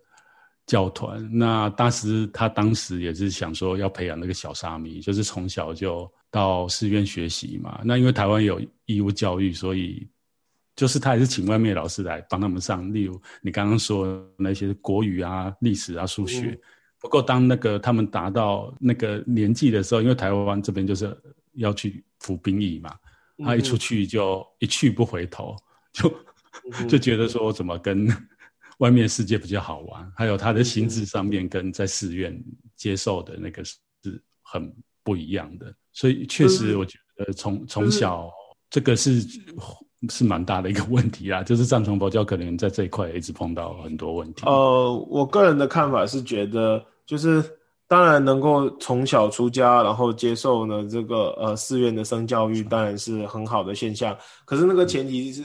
教团。那大师他当时也是想说要培养那个小沙弥，就是从小就到寺院学习嘛。那因为台湾有义务教育，所以就是他也是请外面老师来帮他们上。例如你刚刚说那些国语啊、历史啊、数学。嗯不过，当那个他们达到那个年纪的时候，因为台湾这边就是要去服兵役嘛，他一出去就一去不回头，就 就觉得说怎么跟外面世界比较好玩，还有他的心智上面跟在寺院接受的那个是很不一样的，所以确实我觉得从从小这个是是蛮大的一个问题啊，就是藏传佛教可能在这一块一直碰到很多问题。呃，我个人的看法是觉得。就是当然能够从小出家，然后接受呢这个呃寺院的僧教育，当然是很好的现象。可是那个前提是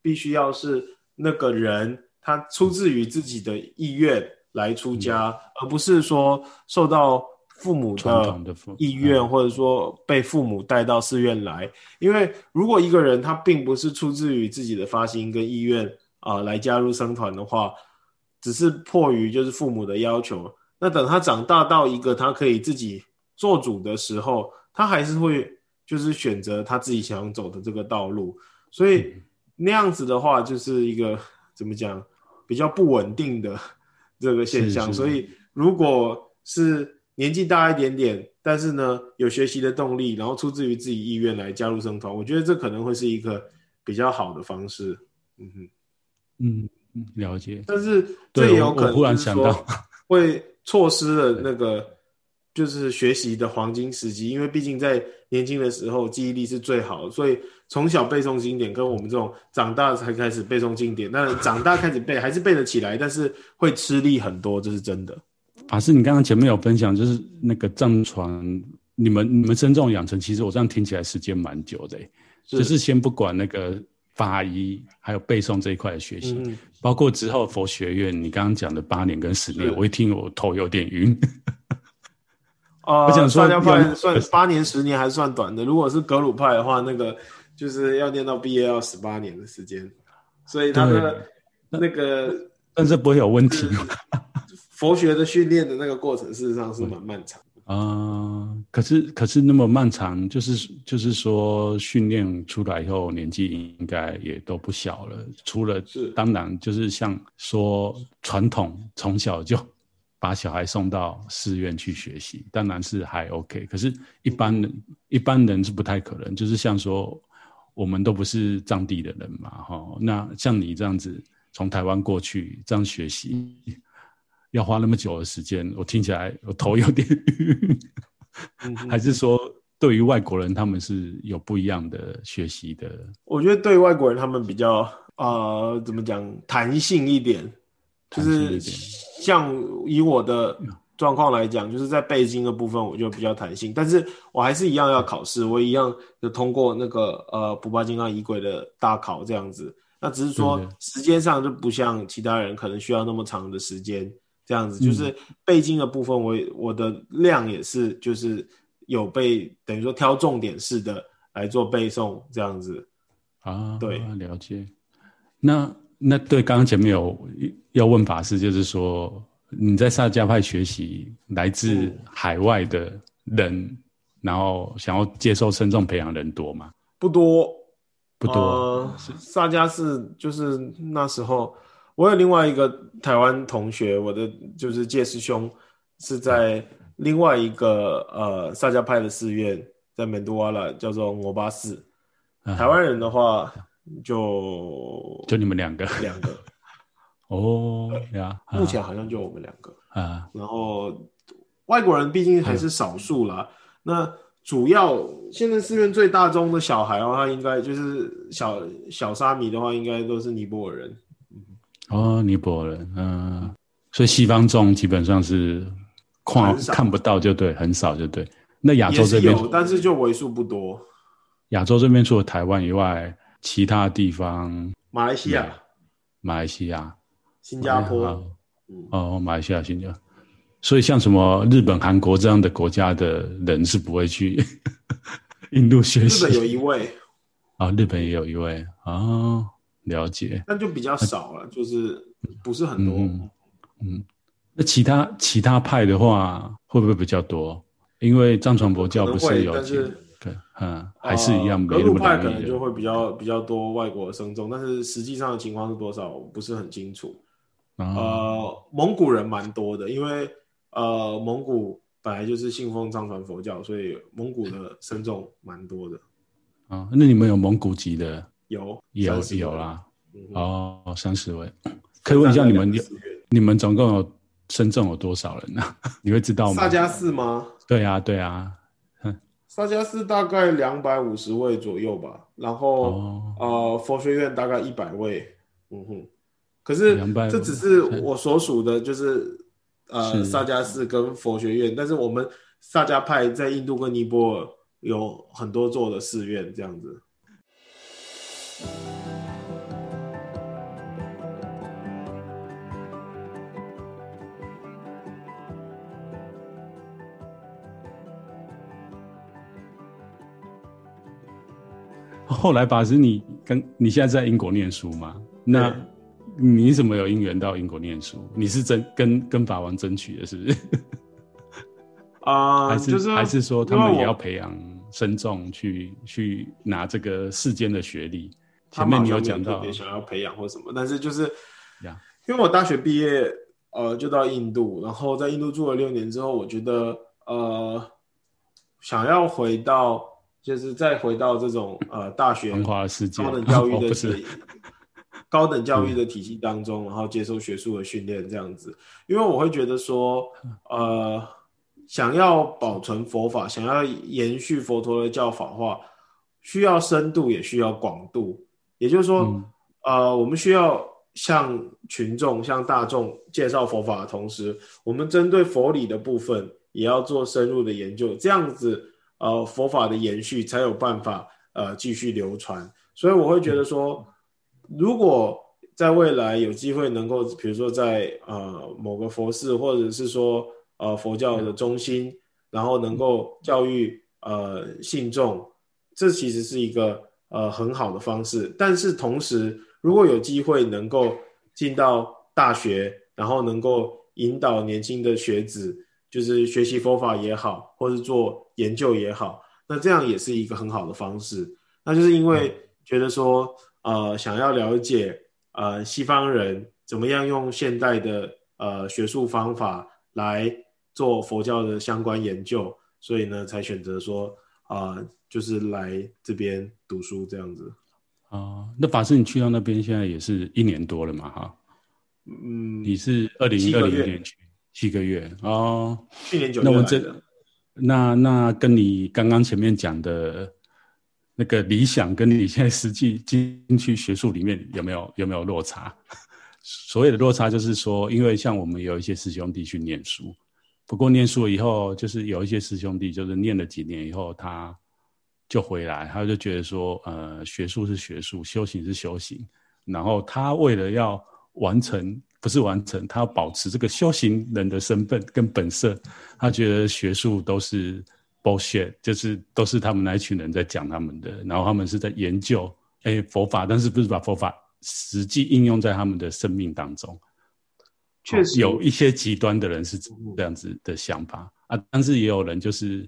必须要是那个人他出自于自己的意愿来出家，而不是说受到父母的意愿，或者说被父母带到寺院来。因为如果一个人他并不是出自于自己的发心跟意愿啊，呃，来加入僧团的话，只是迫于就是父母的要求。那等他长大到一个他可以自己做主的时候，他还是会就是选择他自己想走的这个道路，所以那样子的话就是一个怎么讲比较不稳定的 这个现象。所以如果是年纪大一点点，但是呢有学习的动力，然后出自于自己意愿来加入生团，我觉得这可能会是一个比较好的方式。嗯哼，嗯，了解。但是这也有可能忽然想到 会。错失了那个就是学习的黄金时机，因为毕竟在年轻的时候记忆力是最好的，所以从小背诵经典跟我们这种长大才开始背诵经典，那长大开始背还是背得起来，但是会吃力很多，这是真的。法师，你刚刚前面有分享，就是那个藏传，你们你们僧众养成，其实我这样听起来时间蛮久的。就是先不管那个法医还有背诵这一块的学习，嗯、包括之后佛学院，你刚刚讲的八年跟十年，我一听我头有点晕。啊、呃，我想说，萨迦派算八年十年还是算短的？如果是格鲁派的话，那个就是要念到毕业要十八年的时间，所以他的那个，但是不会有问题。佛学的训练的那个过程，事实上是蛮漫长的啊、呃。可是，可是那么漫长，就是就是说，训练出来以后，年纪应该也都不小了。除了是，当然就是像说传统，从小就把小孩送到寺院去学习，当然是还 OK。可是，一般人、嗯、一般人是不太可能。就是像说，我们都不是藏地的人嘛，哈。那像你这样子，从台湾过去这样学习。要花那么久的时间，我听起来我头有点还是说对于外国人他们是有不一样的学习的？我觉得对于外国人他们比较呃怎么讲弹性一点，就是像以我的状况来讲，就是在背经的部分我就比较弹性，但是我还是一样要考试，我一样就通过那个呃普巴金刚仪轨的大考这样子，那只是说时间上就不像其他人可能需要那么长的时间。这样子就是背经的部分我，我、嗯、我的量也是，就是有被等于说挑重点式的来做背诵，这样子啊，对，了解。那那对，刚刚前面有要问法师，就是说你在萨迦派学习来自海外的人，嗯、然后想要接受深重培养人多吗？不多，不多。呃、萨迦是就是那时候。我有另外一个台湾同学，我的就是介师兄，是在另外一个呃萨迦派的寺院，在门都瓦拉叫做摩巴寺。台湾人的话就就你们两个，两个 哦呀，目前好像就我们两个啊。然后外国人毕竟还是少数啦。那主要现在寺院最大宗的小孩的话，应该就是小小沙弥的话，应该都是尼泊尔人。哦，尼泊尔人，嗯、呃，所以西方众基本上是看看不到，就对，很少就对。那亚洲这边有，但是就为数不多。亚洲这边除了台湾以外，其他地方，马来西亚、马来西亚、新加坡，哦，马来西亚、新加坡。所以像什么日本、韩国这样的国家的人是不会去 印度学习。日本有一位，啊、哦，日本也有一位啊。哦了解，那就比较少了，啊、就是不是很多。嗯，嗯，那其他其他派的话，会不会比较多？因为藏传佛教不是有，但是对，嗯，还是一样。格鲁派可能就会比较比较多外国的僧众，但是实际上的情况是多少，不是很清楚。啊、呃，蒙古人蛮多的，因为呃，蒙古本来就是信奉藏传佛教，所以蒙古的僧众蛮多的。啊，那你们有蒙古籍的？有有有啦，哦，三十位，可以问一下你们，你们总共有僧众有多少人呢？你会知道吗？萨迦寺吗？对啊，对啊，萨迦寺大概两百五十位左右吧，然后呃，佛学院大概一百位，嗯哼，可是这只是我所属的，就是呃，萨迦寺跟佛学院，但是我们萨迦派在印度跟尼泊尔有很多座的寺院，这样子。后来法师，你跟你现在在英国念书吗？那你怎么有因缘到英国念书？你是争跟跟法王争取的，是不是？啊、呃，还是、就是、还是说他们也要培养深重去去拿这个世间的学历？前面你有讲到，也想要培养或什么，但是就是，因为我大学毕业，呃，就到印度，然后在印度住了六年之后，我觉得，呃，想要回到，就是再回到这种呃大学高等教育的体，高等教育的 体系当中，然后接受学术的训练这样子，因为我会觉得说，呃，想要保存佛法，想要延续佛陀的教法化，需要深度，也需要广度。也就是说，嗯、呃，我们需要向群众、向大众介绍佛法的同时，我们针对佛理的部分也要做深入的研究，这样子，呃，佛法的延续才有办法呃继续流传。所以我会觉得说，如果在未来有机会能够，比如说在呃某个佛寺，或者是说呃佛教的中心，然后能够教育呃信众，这其实是一个呃很好的方式。但是同时，如果有机会能够进到大学，然后能够引导年轻的学子，就是学习佛法也好，或是做研究也好，那这样也是一个很好的方式。那就是因为觉得说，呃，想要了解呃西方人怎么样用现代的呃学术方法来做佛教的相关研究，所以呢，才选择说啊、呃，就是来这边读书这样子。啊、呃，那法师，你去到那边现在也是一年多了嘛？哈。嗯，你是二零二零年去七个月哦，去年九月。那我这那那跟你刚刚前面讲的那个理想，跟你现在实际进去学术里面有没有有没有落差？所谓的落差就是说，因为像我们有一些师兄弟去念书，不过念书以后，就是有一些师兄弟就是念了几年以后，他就回来，他就觉得说，呃，学术是学术，修行是修行，然后他为了要完成不是完成，他要保持这个修行人的身份跟本色。他觉得学术都是 bullshit，就是都是他们那一群人在讲他们的，然后他们是在研究哎佛法，但是不是把佛法实际应用在他们的生命当中。确实有一些极端的人是这样子的想法啊，但是也有人就是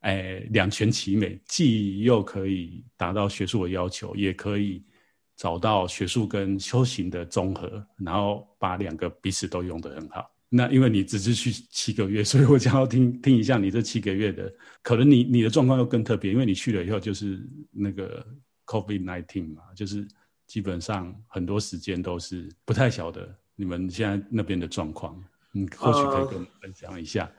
哎两全其美，既又可以达到学术的要求，也可以。找到学术跟修行的综合，然后把两个彼此都用得很好。那因为你只是去七个月，所以我想要听听一下你这七个月的，可能你你的状况又更特别，因为你去了以后就是那个 COVID-19 嘛，就是基本上很多时间都是不太晓得你们现在那边的状况，你或许可以跟我们分享一下。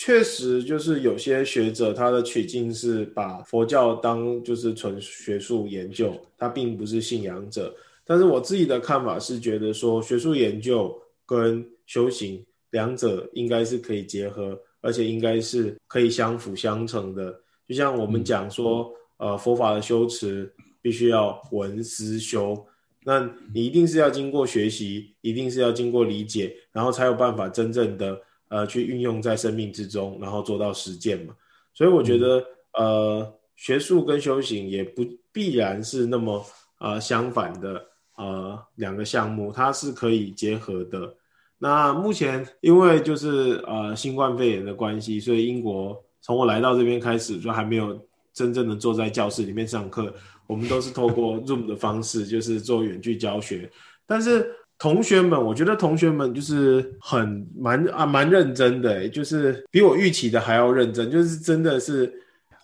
确实，就是有些学者他的取径是把佛教当就是纯学术研究，他并不是信仰者。但是我自己的看法是觉得说，学术研究跟修行两者应该是可以结合，而且应该是可以相辅相成的。就像我们讲说，呃，佛法的修持必须要闻思修，那你一定是要经过学习，一定是要经过理解，然后才有办法真正的。呃，去运用在生命之中，然后做到实践嘛。所以我觉得，嗯、呃，学术跟修行也不必然是那么呃相反的呃两个项目，它是可以结合的。那目前因为就是呃新冠肺炎的关系，所以英国从我来到这边开始就还没有真正的坐在教室里面上课，我们都是透过 Zoom 的方式，就是做远距教学，但是。同学们，我觉得同学们就是很蛮啊蛮认真的，就是比我预期的还要认真，就是真的是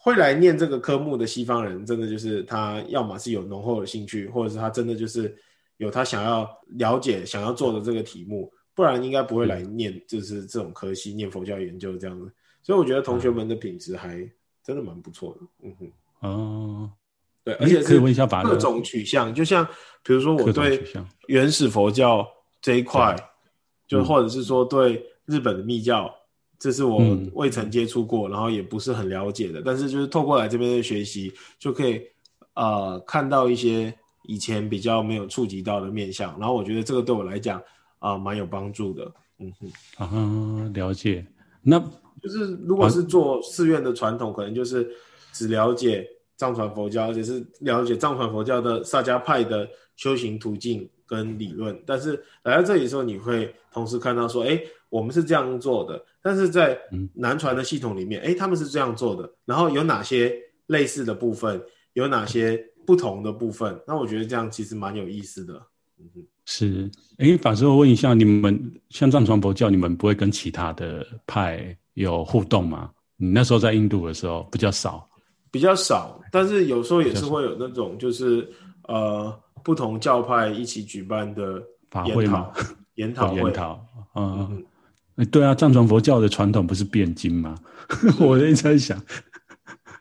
会来念这个科目的西方人，真的就是他要么是有浓厚的兴趣，或者是他真的就是有他想要了解、想要做的这个题目，不然应该不会来念就是这种科系，念佛教研究这样子。所以我觉得同学们的品质还真的蛮不错的。嗯哼，哦。对，而且可以问一下法，各种取向，就像比如说我对原始佛教这一块，就或者是说对日本的密教，这是我未曾接触过，然后也不是很了解的，但是就是透过来这边的学习，就可以呃看到一些以前比较没有触及到的面相，然后我觉得这个对我来讲啊蛮有帮助的。嗯哼，啊，了解。那就是如果是做寺院的传统，可能就是只了解。藏传佛教，而且是了解藏传佛教的萨迦派的修行途径跟理论。但是来到这里的时候，你会同时看到说，哎，我们是这样做的。但是在南传的系统里面，哎，他们是这样做的。然后有哪些类似的部分，有哪些不同的部分？那我觉得这样其实蛮有意思的。嗯哼，是。哎，法师，我问一下，你们像藏传佛教，你们不会跟其他的派有互动吗？你那时候在印度的时候比较少。比较少，但是有时候也是会有那种，就是呃，不同教派一起举办的法会嘛，研讨会，研讨，嗯，嗯对啊，藏传佛教的传统不是辩经吗？我一直在想，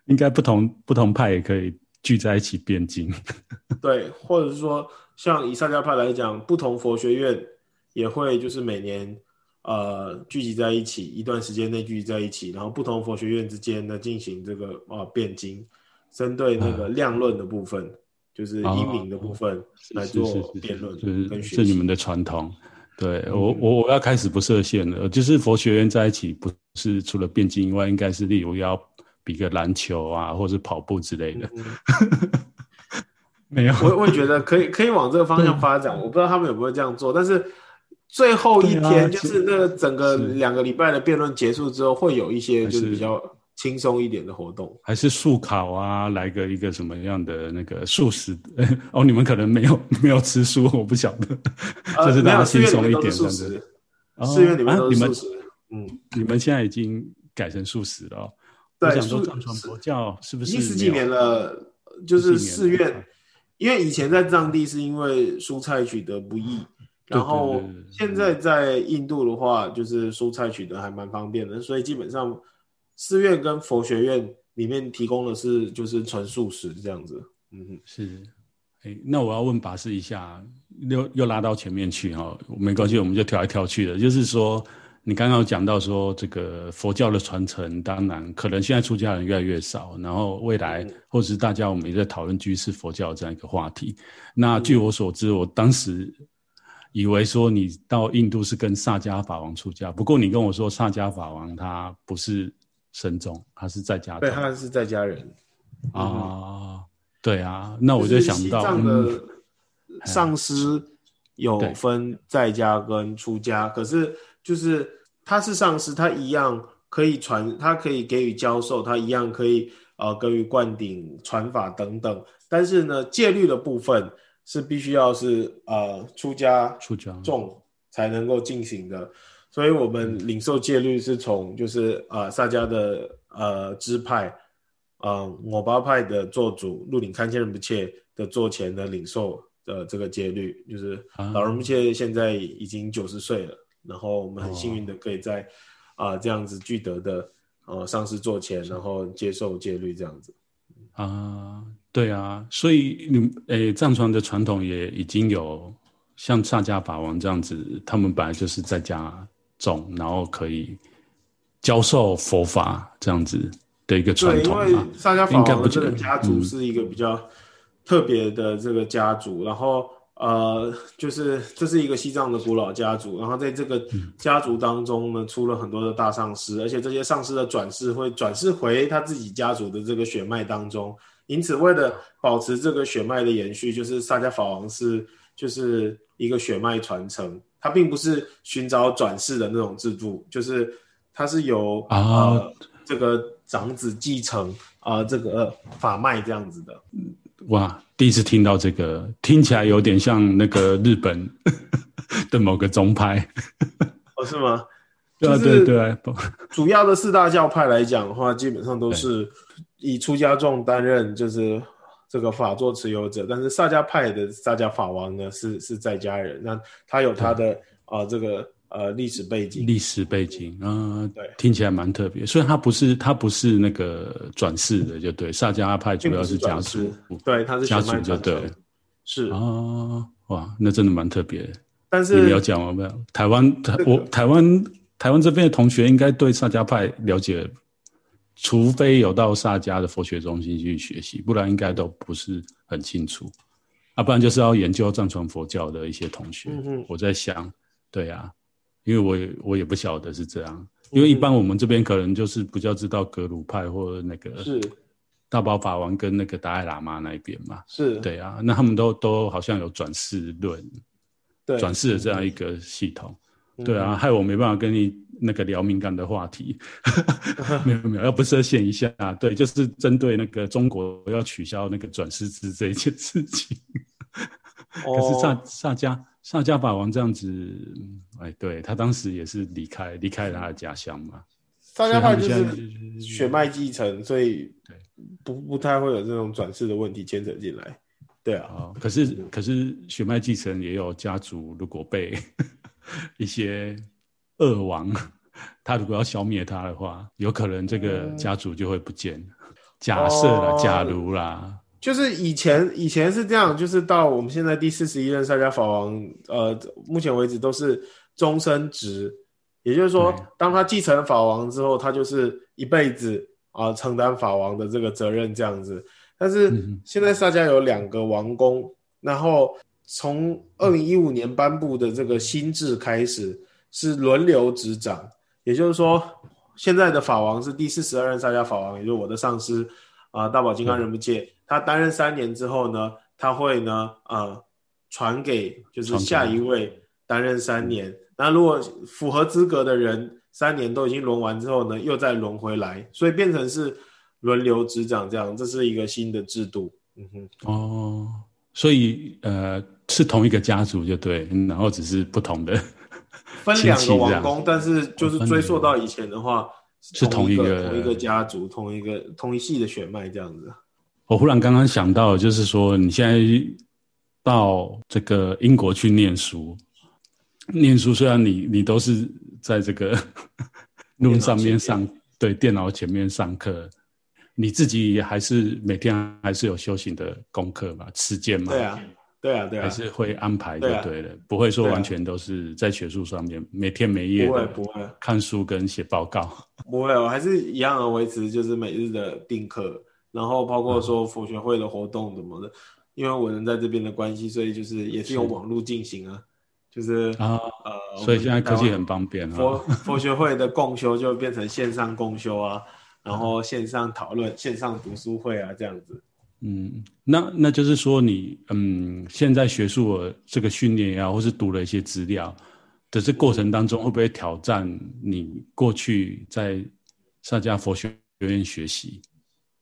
应该不同不同派也可以聚在一起辩经。对，或者是说，像以萨迦派来讲，不同佛学院也会就是每年。呃，聚集在一起一段时间内聚集在一起，然后不同佛学院之间呢进行这个啊辩经，针对那个量论的部分，就是英明的部分来做辩论，就是是你们的传统。对我，我我要开始不设限了，就是佛学院在一起，不是除了辩经以外，应该是例如要比个篮球啊，或者是跑步之类的。没有，我我也觉得可以，可以往这个方向发展。我不知道他们有没有这样做，但是最后一天就是那个整个两个礼拜的辩论结束之后，会有一些就是比较。轻松一点的活动，还是素烤啊？来个一个什么样的那个素食？哦，你们可能没有 没有吃素，我不晓得。呃、就是大家轻松一点，这样子。寺院里面都是素食。嗯，你们现在已经改成素食了。对，我想说藏传佛教是不是？已经十几年了，就是寺院，因为以前在藏地是因为蔬菜取得不易，然后现在在印度的话，就是蔬菜取得还蛮方便的，所以基本上。寺院跟佛学院里面提供的是就是纯素食这样子，嗯哼，是，哎，那我要问法师一下，又又拉到前面去哈，没关系，我们就跳来跳去的。就是说，你刚刚有讲到说这个佛教的传承，当然可能现在出家人越来越少，然后未来、嗯、或者是大家我们也在讨论居士佛教这样一个话题。那据我所知，我当时以为说你到印度是跟萨迦法王出家，不过你跟我说萨迦法王他不是。神宗，他是在家，对，他是在家人。啊、哦，对啊，那我就想到，西藏的 上师有分在家跟出家，可是就是他是上师，他一样可以传，他可以给予教授，他一样可以呃给予灌顶、传法等等，但是呢，戒律的部分是必须要是呃出家出家。众才能够进行的。所以，我们领受戒律是从就是呃萨迦的呃支派，呃我巴派的做主鹿顶堪千人不切的座前的领受的这个戒律，就是老人不切现在已经九十岁了，然后我们很幸运的可以在啊、呃、这样子具德的呃上师座前，然后接受戒律这样子。啊，对啊，所以你诶藏传的传统也已经有像萨迦法王这样子，他们本来就是在家。种，然后可以教授佛法这样子的一个传统。对，因为萨迦法王的这个家族是一个比较特别的这个家族，嗯、然后呃，就是这是一个西藏的古老家族，然后在这个家族当中呢，出了很多的大上师，而且这些上师的转世会转世回他自己家族的这个血脉当中，因此为了保持这个血脉的延续，就是萨迦法王是就是一个血脉传承。他并不是寻找转世的那种制度，就是他是由啊、呃、这个长子继承啊、呃、这个法脉这样子的。哇，第一次听到这个，听起来有点像那个日本 的某个宗派。哦，是吗？对啊，对对。主要的四大教派来讲的话，基本上都是以出家众担任，就是。这个法座持有者，但是萨迦派的萨迦法王呢，是是在家人，那他有他的啊、呃、这个呃历史背景，历史背景啊、呃，对，听起来蛮特别。虽然他不是他不是那个转世的，就对，萨迦派主要是家族，对，他是家族就对，是啊、哦，哇，那真的蛮特别。但是你们有讲吗？没有，台湾台我 台湾台湾这边的同学应该对萨迦派了解。除非有到萨迦的佛学中心去学习，不然应该都不是很清楚。啊，不然就是要研究藏传佛教的一些同学。嗯、我在想，对啊，因为我也我也不晓得是这样，因为一般我们这边可能就是比较知道格鲁派或那个是大宝法王跟那个达赖喇嘛那一边嘛。是，对啊，那他们都都好像有转世论，对，转世的这样一个系统。对啊，害我没办法跟你那个聊敏感的话题。没有没有，要不设限一下，对，就是针对那个中国要取消那个转世制这一件事情。可是萨萨迦萨迦法王这样子，哎，对他当时也是离开离开了他的家乡嘛。萨迦派就是血脉继承，所以对不不太会有这种转世的问题牵扯进来。对啊，哦、可是可是血脉继承也有家族如果被。一些恶王，他如果要消灭他的话，有可能这个家族就会不见。嗯、假设啦，假如啦，就是以前以前是这样，就是到我们现在第四十一任萨迦法王，呃，目前为止都是终身职，也就是说，当他继承法王之后，他就是一辈子啊、呃、承担法王的这个责任这样子。但是现在萨迦有两个王公，然后从二零一五年颁布的这个新制开始是轮流执掌，也就是说，现在的法王是第四十二任萨迦法王，也就是我的上师啊、呃，大宝金刚仁波切，他担任三年之后呢，他会呢呃传给就是下一位担任三年，那如果符合资格的人三年都已经轮完之后呢，又再轮回来，所以变成是。轮流执掌，这样，这是一个新的制度。嗯哼，哦，所以呃，是同一个家族就对，然后只是不同的分两个王公，但是就是追溯到以前的话，是同一个同一个家族，同一个同一系的血脉这样子。我忽然刚刚想到，就是说你现在到这个英国去念书，念书虽然你你都是在这个 路上面上，对，电脑前面上课。你自己还是每天还是有修行的功课嘛？时间嘛？对啊，对啊，对啊，还是会安排就对了，不会说完全都是在学术上面每天每夜不会不会。看书跟写报告，不会，我还是一样的维持就是每日的定课，然后包括说佛学会的活动什么的，因为我人在这边的关系，所以就是也是用网络进行啊，就是啊呃，所以现在科技很方便啊，佛佛学会的共修就变成线上共修啊。然后线上讨论、线上读书会啊，这样子。嗯，那那就是说你，嗯，现在学术的这个训练呀，或是读了一些资料的这过程当中，会不会挑战你过去在萨迦佛学院学习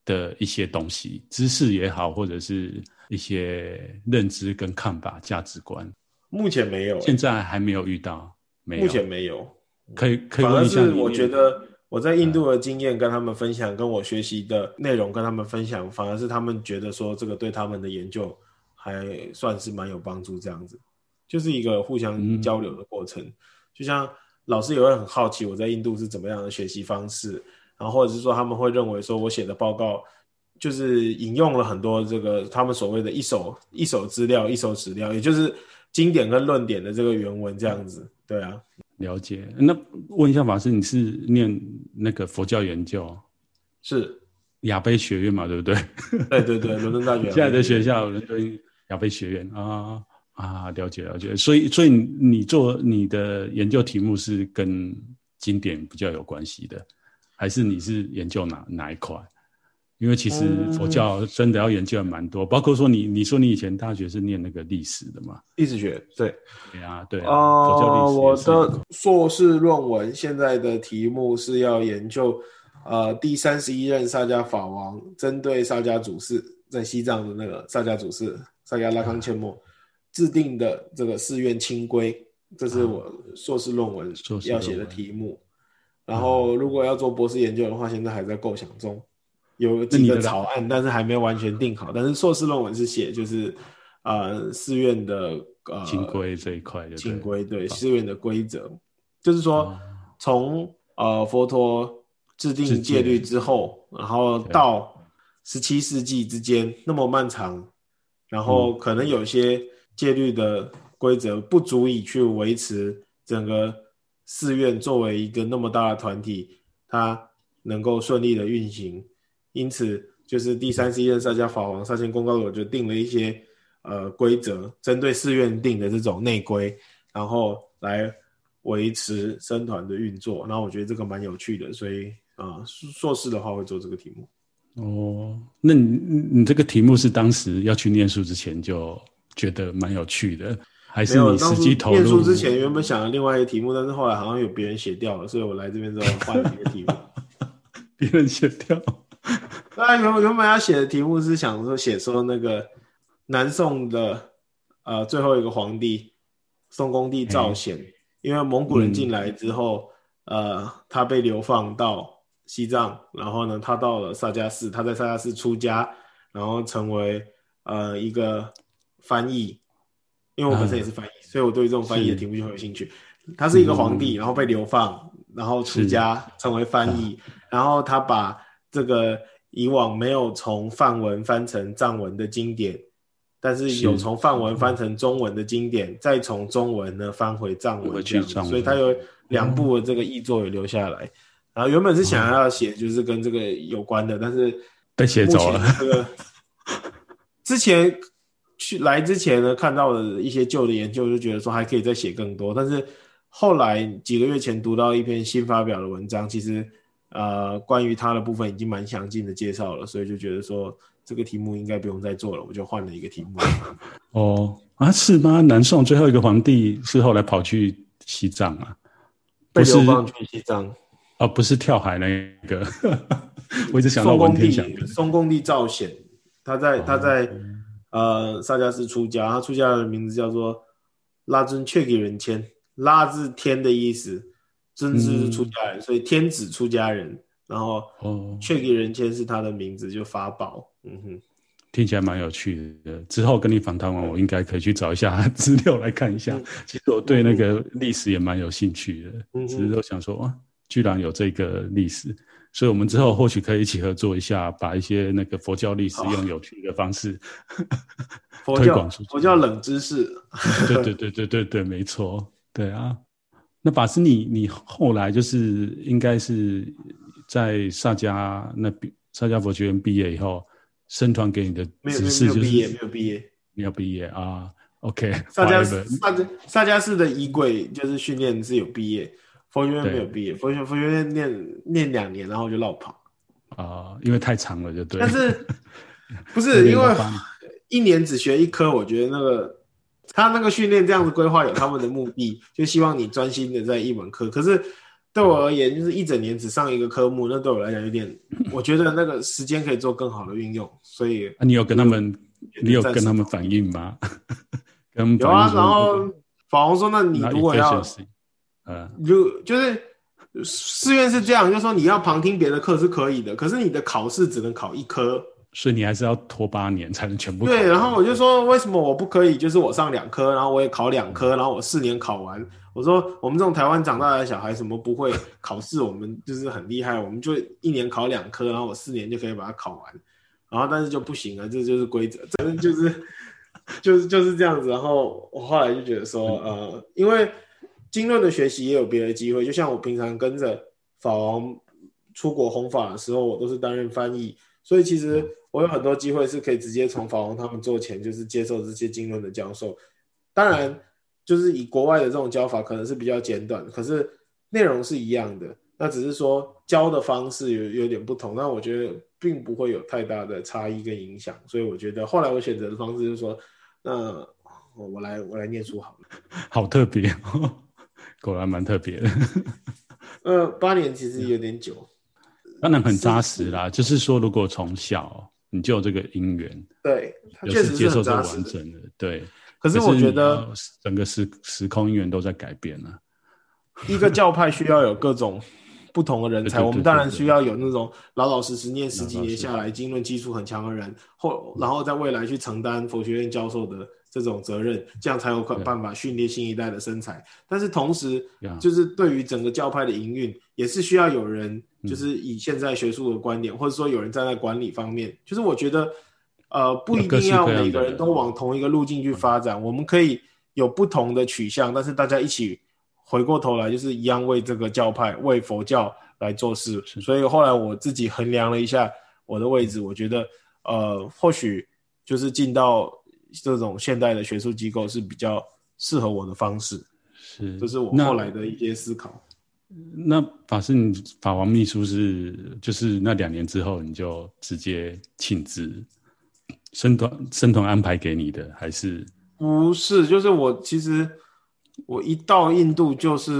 的一些东西、知识也好，或者是一些认知跟看法、价值观？目前没有，现在还没有遇到，没有，目前没有。可以可以问一下，我觉得。我在印度的经验跟他们分享，跟我学习的内容跟他们分享，反而是他们觉得说这个对他们的研究还算是蛮有帮助。这样子，就是一个互相交流的过程。嗯、就像老师也会很好奇我在印度是怎么样的学习方式，然后或者是说他们会认为说我写的报告就是引用了很多这个他们所谓的一手一手资料、一手史料，也就是经典跟论点的这个原文这样子。对啊。了解，那问一下法师，你是念那个佛教研究？是亚非学院嘛？对不对？对对对，伦敦大学现在的学校，伦敦亚非学院啊啊，了解了解。所以所以你做你的研究题目是跟经典比较有关系的，还是你是研究哪哪一块？因为其实佛教真的要研究的蛮多，嗯、包括说你你说你以前大学是念那个历史的嘛？历史学，对，对啊，对啊。呃、佛教历史，我的硕士论文现在的题目是要研究，呃，第三十一任萨迦法王针对萨迦祖师在西藏的那个萨迦祖师萨迦拉康纤默制定的这个寺院清规，这是我硕士论文要写的题目。然后如果要做博士研究的话，现在还在构想中。有几个草案，但是还没有完全定好。但是硕士论文是写就是，呃，寺院的呃清规这一块，清规对寺院的规则，就是说从呃佛陀制定戒律之后，然后到十七世纪之间那么漫长，然后可能有些戒律的规则不足以去维持整个寺院作为一个那么大的团体，它能够顺利的运行。因此，就是第三十一任萨加法王萨谦公告我就定了一些呃规则，针对寺院定的这种内规，然后来维持僧团的运作。然后我觉得这个蛮有趣的，所以啊、呃，硕士的话会做这个题目。哦，那你你这个题目是当时要去念书之前就觉得蛮有趣的，还是你实际投入？念书之前原本想了另外一个题目，但是后来好像有别人写掉了，所以我来这边之后换了一个题目。别人写掉。那原原本要写的题目是想说写说那个南宋的呃最后一个皇帝宋恭帝赵显，欸、因为蒙古人进来之后，嗯、呃，他被流放到西藏，然后呢，他到了萨迦寺，他在萨迦寺出家，然后成为呃一个翻译，因为我本身也是翻译，嗯、所以我对这种翻译的题目就很有兴趣。是他是一个皇帝，然后被流放，然后出家成为翻译，嗯、然后他把这个。以往没有从梵文翻成藏文的经典，但是有从梵文翻成中文的经典，再从中文呢翻回藏文这样，所以他有两部的这个译作也留下来。嗯、然后原本是想要写就是跟这个有关的，但是被写走了。这个 之前去来之前呢，看到的一些旧的研究，就觉得说还可以再写更多。但是后来几个月前读到一篇新发表的文章，其实呃关于他的部分已经蛮详尽的介绍了，所以就觉得说这个题目应该不用再做了，我就换了一个题目。哦啊，是吗？南宋最后一个皇帝是后来跑去西藏啊？被流放去西藏。哦，不是跳海那个，我一直想到文天祥。宋公帝赵显，他在他在、哦、呃萨迦寺出家，他出家的名字叫做拉尊却给人签，拉字天的意思，尊字是出家人、嗯，所以天子出家人，然后却给人间是他的名字，就法宝。嗯哼，听起来蛮有趣的。之后跟你访谈完，我应该可以去找一下资料来看一下、嗯。其实我对那个历史也蛮有兴趣的，嗯、只是都想说哇。居然有这个历史，所以我们之后或许可以一起合作一下，把一些那个佛教历史用有趣的方式推广出去。佛教冷知识，对对对对对对，没错，对啊。那法师你，你你后来就是应该是在萨迦那边萨迦佛学院毕业以后，僧团给你的指示就是没有毕业，没有毕业，没有毕业啊。OK，萨迦萨迦萨迦寺的仪轨就是训练是有毕业。佛学院没有毕业，佛学佛学院念念两年，然后就落跑。啊、呃，因为太长了，就对。但是不是 因为一年只学一科？我觉得那个他那个训练这样子规划有他们的目的，就希望你专心的在一门课。可是对我而言，就是一整年只上一个科目，那对我来讲有点，我觉得那个时间可以做更好的运用。所以，啊、你有跟他们，你有跟他们反映吗？跟有啊，然后法王说：“那你如果要。”嗯，就就是寺院是这样，就是说你要旁听别的课是可以的，可是你的考试只能考一科，所以你还是要拖八年才能全部。对，然后我就说为什么我不可以？就是我上两科，然后我也考两科，然后我四年考完。我说我们这种台湾长大的小孩，什么不会考试？我们就是很厉害，我们就一年考两科，然后我四年就可以把它考完。然后但是就不行了，这就是规则，真的就是就是就是这样子。然后我后来就觉得说，呃，因为。经论的学习也有别的机会，就像我平常跟着法王出国弘法的时候，我都是担任翻译，所以其实我有很多机会是可以直接从法王他们做前，就是接受这些经论的教授。当然，就是以国外的这种教法可能是比较简短，可是内容是一样的，那只是说教的方式有有点不同，那我觉得并不会有太大的差异跟影响。所以我觉得后来我选择的方式就是说，那我来我来念书好了，好特别。果然蛮特别的，呃，八年其实有点久，当然很扎实啦。就是说，如果从小你就有这个因缘，对，他确实是接受这个完整的，对。可是我觉得整个时时空因缘都在改变啊。一个教派需要有各种不同的人才，我们当然需要有那种老老实实念十几年下来，经论基础很强的人，后然后在未来去承担佛学院教授的。这种责任，这样才有可办法训练新一代的身材。但是同时，就是对于整个教派的营运，也是需要有人，就是以现在学术的观点，或者说有人站在管理方面，就是我觉得，呃，不一定要每个人都往同一个路径去发展，我们可以有不同的取向，但是大家一起回过头来，就是一样为这个教派、为佛教来做事。所以后来我自己衡量了一下我的位置，我觉得，呃，或许就是进到。这种现代的学术机构是比较适合我的方式，是，这是我后来的一些思考。那，法师，你法王秘书是就是那两年之后你就直接请辞，僧团僧团安排给你的还是？不是，就是我其实我一到印度就是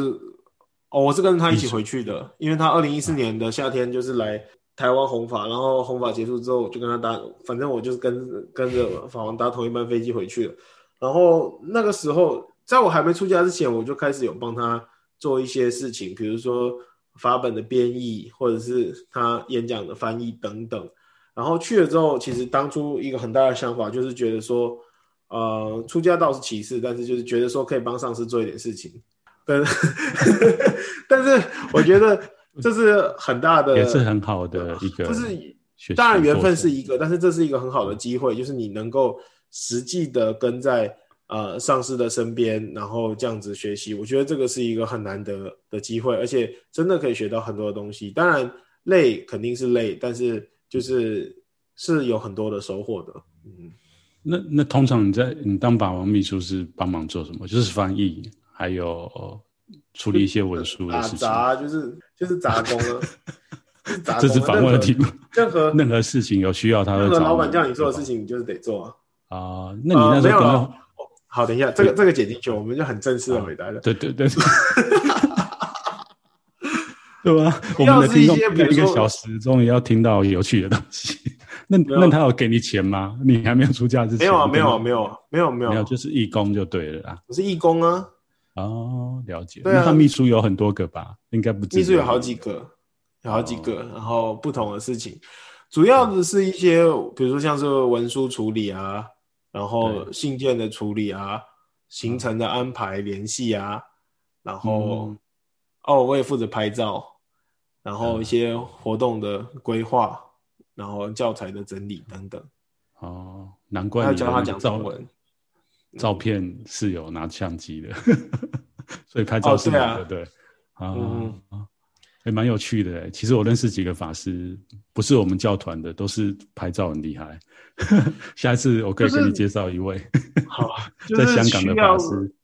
哦，我是跟他一起回去的，因为他二零一四年的夏天就是来。台湾弘法，然后弘法结束之后，我就跟他搭，反正我就是跟跟着法王搭同一班飞机回去了。然后那个时候，在我还没出家之前，我就开始有帮他做一些事情，比如说法本的编译，或者是他演讲的翻译等等。然后去了之后，其实当初一个很大的想法就是觉得说，呃，出家倒是其次，但是就是觉得说可以帮上司做一点事情。但 但是我觉得。这是很大的，也是很好的一个，就是当然缘分是一个，但是这是一个很好的机会，就是你能够实际的跟在呃上司的身边，然后这样子学习，我觉得这个是一个很难得的机会，而且真的可以学到很多的东西。当然累肯定是累，但是就是是有很多的收获的。嗯，那那通常你在你当法王秘书是帮忙做什么？就是翻译，还有处理一些文书的事情。杂就是就是杂工啊。这是访问的题目。任何 任何事情有需要，他会找。老板叫你做的事情，你就是得做啊。啊，那你那时候。好，等一下，这个这个剪进去，我们就很正式的回答了。对对对。对吧？我们的听众一个小时终于要听到有趣的东西。那那他有给你钱吗？你还没有出价之前？没有啊，没有啊，没有啊，没有没有，没有，就是义工就对了啦。我是义工啊。哦，了解。那他秘书有很多个吧？应该不止。秘书有好几个。有好几个，然后不同的事情，主要的是一些，比如说像是文书处理啊，然后信件的处理啊，行程的安排、联系啊，然后哦，我也负责拍照，然后一些活动的规划，然后教材的整理等等。哦，难怪你要教他讲中文，照片是有拿相机的，所以拍照是拿的，对啊。还蛮有趣的，其实我认识几个法师，不是我们教团的，都是拍照很厉害。下一次我可以给你介绍一位，好，在香港的法师，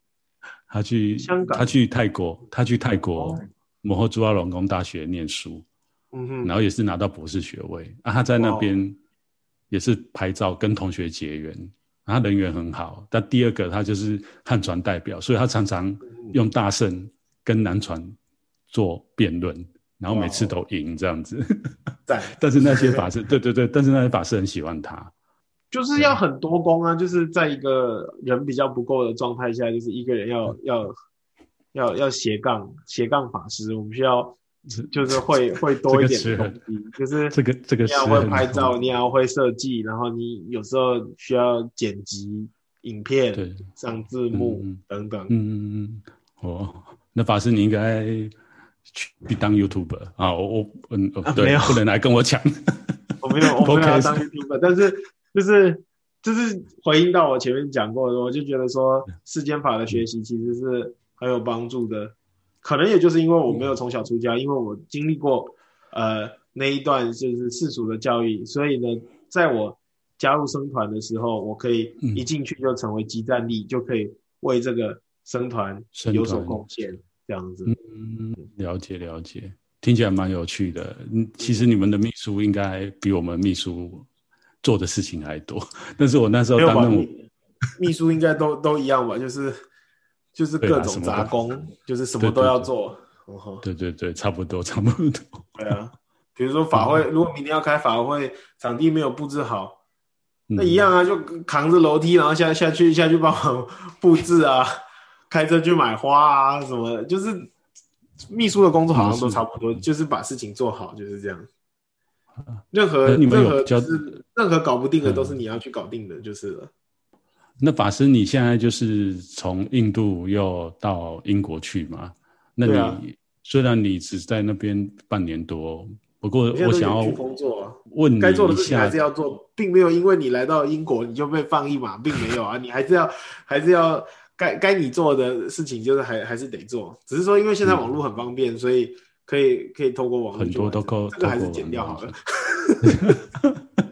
他去香港，他去泰国，他去泰国摩诃朱阿隆功大学念书，嗯哼，然后也是拿到博士学位啊。他在那边也是拍照跟同学结缘，他人缘很好。但第二个他就是汉传代表，所以他常常用大圣跟南传。做辩论，然后每次都赢这样子。在，但是那些法师，对对对，但是那些法师很喜欢他，就是要很多功啊，就是在一个人比较不够的状态下，就是一个人要要要要斜杠斜杠法师，我们需要就是会会多一点东西，就是这个这个你要会拍照，你要会设计，然后你有时候需要剪辑影片，对，上字幕等等。嗯嗯嗯，哦，那法师你应该。去当 YouTuber 啊！我我嗯，对，不能来跟我抢。我没有，我没有要当 YouTuber，但是就是就是回应到我前面讲过的，我就觉得说世间法的学习其实是很有帮助的。可能也就是因为我没有从小出家，因为我经历过呃那一段就是世俗的教育，所以呢，在我加入僧团的时候，我可以一进去就成为即战力，就可以为这个僧团有所贡献。这样子，嗯，了解了解，听起来蛮有趣的。嗯，其实你们的秘书应该比我们秘书做的事情还多。但是我那时候当那种秘书应该都都一样吧，就是就是各种杂工，就是什么都要做。对对对，差不多差不多。对啊，比如说法会，如果明天要开法会，场地没有布置好，那一样啊，就扛着楼梯，然后下下去下去帮忙布置啊。开车去买花啊，什么就是秘书的工作好像都差不多，就是把事情做好，就是这样。任何任何就是任何搞不定的都是你要去搞定的，就是了。那法师，你现在就是从印度又到英国去嘛？那你虽然你只在那边半年多，不过我想要工作，问你该做的事情还是要做，并没有因为你来到英国你就被放一马，并没有啊，你还是要还是要。该该你做的事情就是还还是得做，只是说因为现在网络很方便，嗯、所以可以可以透过网络。很多都够，这个还是剪掉好了。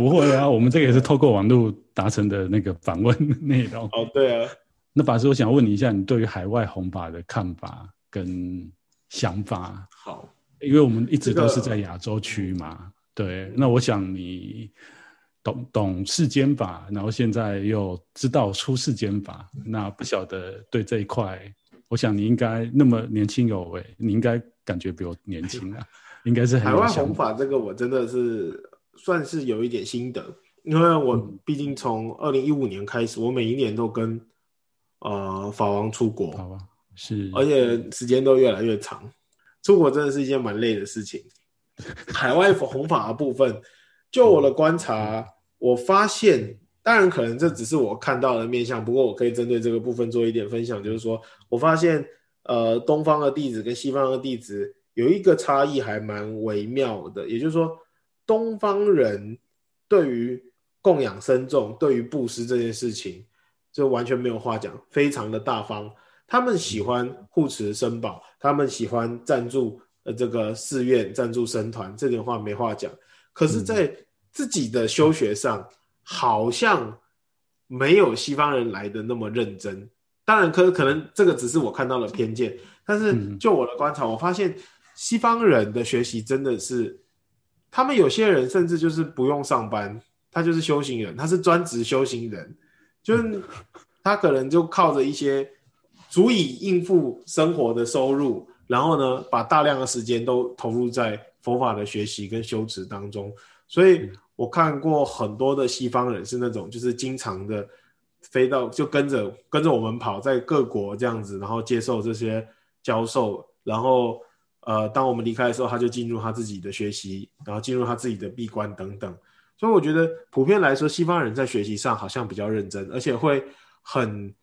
不会啊，我们这个也是透过网络达成的那个访问内容。哦，对啊。那法师，我想问你一下，你对于海外弘法的看法跟想法？好，因为我们一直都是在亚洲区嘛。这个、对，那我想你。懂懂世间法，然后现在又知道出世间法，那不晓得对这一块，我想你应该那么年轻有为，你应该感觉比我年轻啊，应该是很海外弘法这个，我真的是算是有一点心得，因为我毕竟从二零一五年开始，我每一年都跟呃法王出国，好吧，是，而且时间都越来越长，出国真的是一件蛮累的事情。海外红法的部分。就我的观察，我发现，当然可能这只是我看到的面相，不过我可以针对这个部分做一点分享，就是说我发现，呃，东方的弟子跟西方的弟子有一个差异还蛮微妙的，也就是说，东方人对于供养僧众、对于布施这件事情，就完全没有话讲，非常的大方，他们喜欢护持僧宝，他们喜欢赞助呃这个寺院、赞助僧团，这点话没话讲。可是，在自己的修学上，好像没有西方人来的那么认真。当然可，可可能这个只是我看到了偏见，但是就我的观察，我发现西方人的学习真的是，他们有些人甚至就是不用上班，他就是修行人，他是专职修行人，就是他可能就靠着一些足以应付生活的收入，然后呢，把大量的时间都投入在佛法的学习跟修持当中。所以我看过很多的西方人是那种，就是经常的。飞到就跟着跟着我们跑，在各国这样子，然后接受这些教授，然后呃，当我们离开的时候，他就进入他自己的学习，然后进入他自己的闭关等等。所以我觉得普遍来说，西方人在学习上好像比较认真，而且会很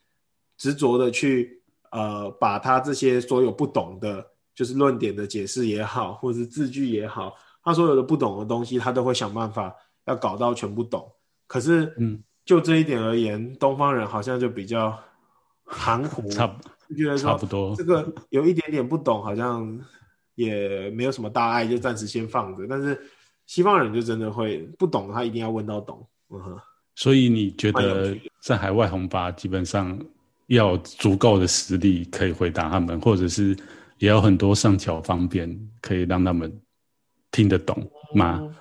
执着的去呃，把他这些所有不懂的，就是论点的解释也好，或者是字句也好，他所有的不懂的东西，他都会想办法要搞到全部懂。可是，嗯。就这一点而言，东方人好像就比较含糊，差不觉得差不多。这个有一点点不懂，好像也没有什么大碍，就暂时先放着。但是西方人就真的会不懂，他一定要问到懂。嗯哼。所以你觉得在海外弘法，基本上要有足够的实力可以回答他们，或者是也有很多上巧方便可以让他们听得懂吗？嗯、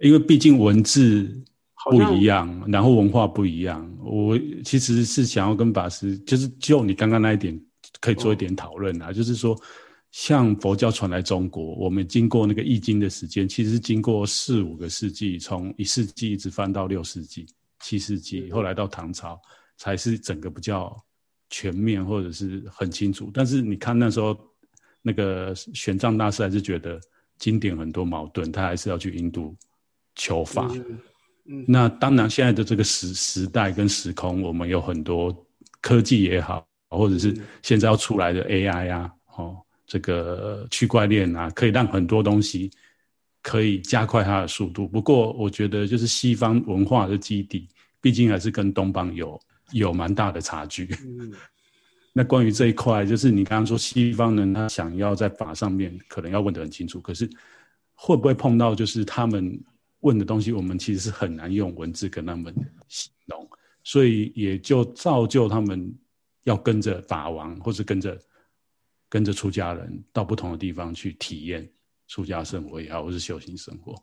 因为毕竟文字。不一样，然后文化不一样。我其实是想要跟法师，就是就你刚刚那一点，可以做一点讨论啊。哦、就是说，像佛教传来中国，我们经过那个易经的时间，其实是经过四五个世纪，从一世纪一直翻到六世纪、七世纪，后来到唐朝，才是整个比较全面或者是很清楚。但是你看那时候，那个玄奘大师还是觉得经典很多矛盾，他还是要去印度求法。嗯那当然，现在的这个时时代跟时空，我们有很多科技也好，或者是现在要出来的 AI 啊，哦，这个区块链啊，可以让很多东西可以加快它的速度。不过，我觉得就是西方文化的基底，毕竟还是跟东方有有蛮大的差距。那关于这一块，就是你刚刚说西方人他想要在法上面可能要问得很清楚，可是会不会碰到就是他们？问的东西，我们其实是很难用文字跟他们形容，所以也就造就他们要跟着法王，或是跟着跟着出家人到不同的地方去体验出家生活也好，或是修行生活。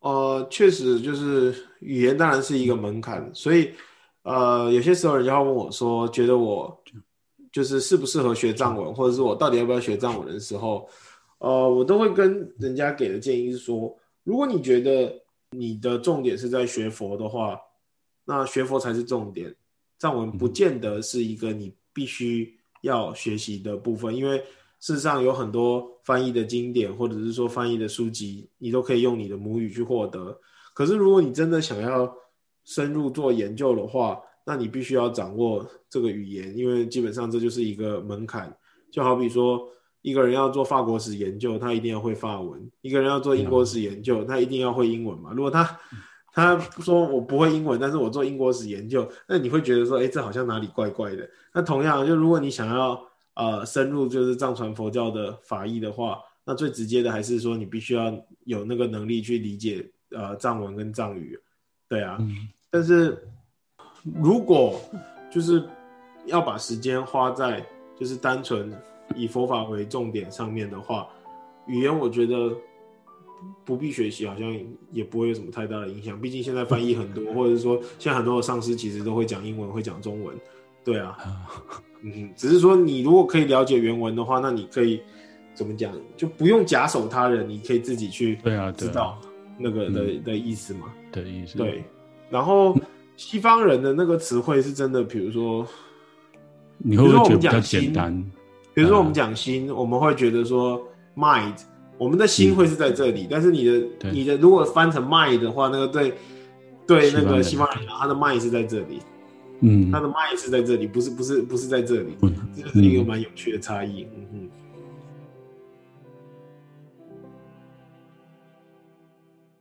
呃，确实就是语言当然是一个门槛，所以呃，有些时候人家问我说，觉得我就是适不适合学藏文，或者是我到底要不要学藏文的时候，呃，我都会跟人家给的建议是说，如果你觉得你的重点是在学佛的话，那学佛才是重点。藏文不见得是一个你必须要学习的部分，因为事实上有很多翻译的经典，或者是说翻译的书籍，你都可以用你的母语去获得。可是如果你真的想要深入做研究的话，那你必须要掌握这个语言，因为基本上这就是一个门槛。就好比说。一个人要做法国史研究，他一定要会法文；一个人要做英国史研究，他一定要会英文嘛。如果他他说我不会英文，但是我做英国史研究，那你会觉得说，哎，这好像哪里怪怪的。那同样，就如果你想要呃深入就是藏传佛教的法义的话，那最直接的还是说你必须要有那个能力去理解呃藏文跟藏语，对啊。嗯。但是如果就是要把时间花在就是单纯。以佛法为重点上面的话，语言我觉得不必学习，好像也不会有什么太大的影响。毕竟现在翻译很多，或者是说现在很多的上司其实都会讲英文，会讲中文。对啊，嗯，只是说你如果可以了解原文的话，那你可以怎么讲，就不用假手他人，你可以自己去对啊知道那个的的意思嘛。的意思。对，然后西方人的那个词汇是真的，比如说，你会不会觉得比较简单？比如说我们讲心，嗯、我们会觉得说 mind，我们的心会是在这里，嗯、但是你的你的如果翻成 mind 的话，那个对对那个西方人讲，他的 mind 是在这里，嗯，他的 mind 是在这里，不是不是不是在这里，嗯、这就是一个蛮有趣的差异。嗯哼，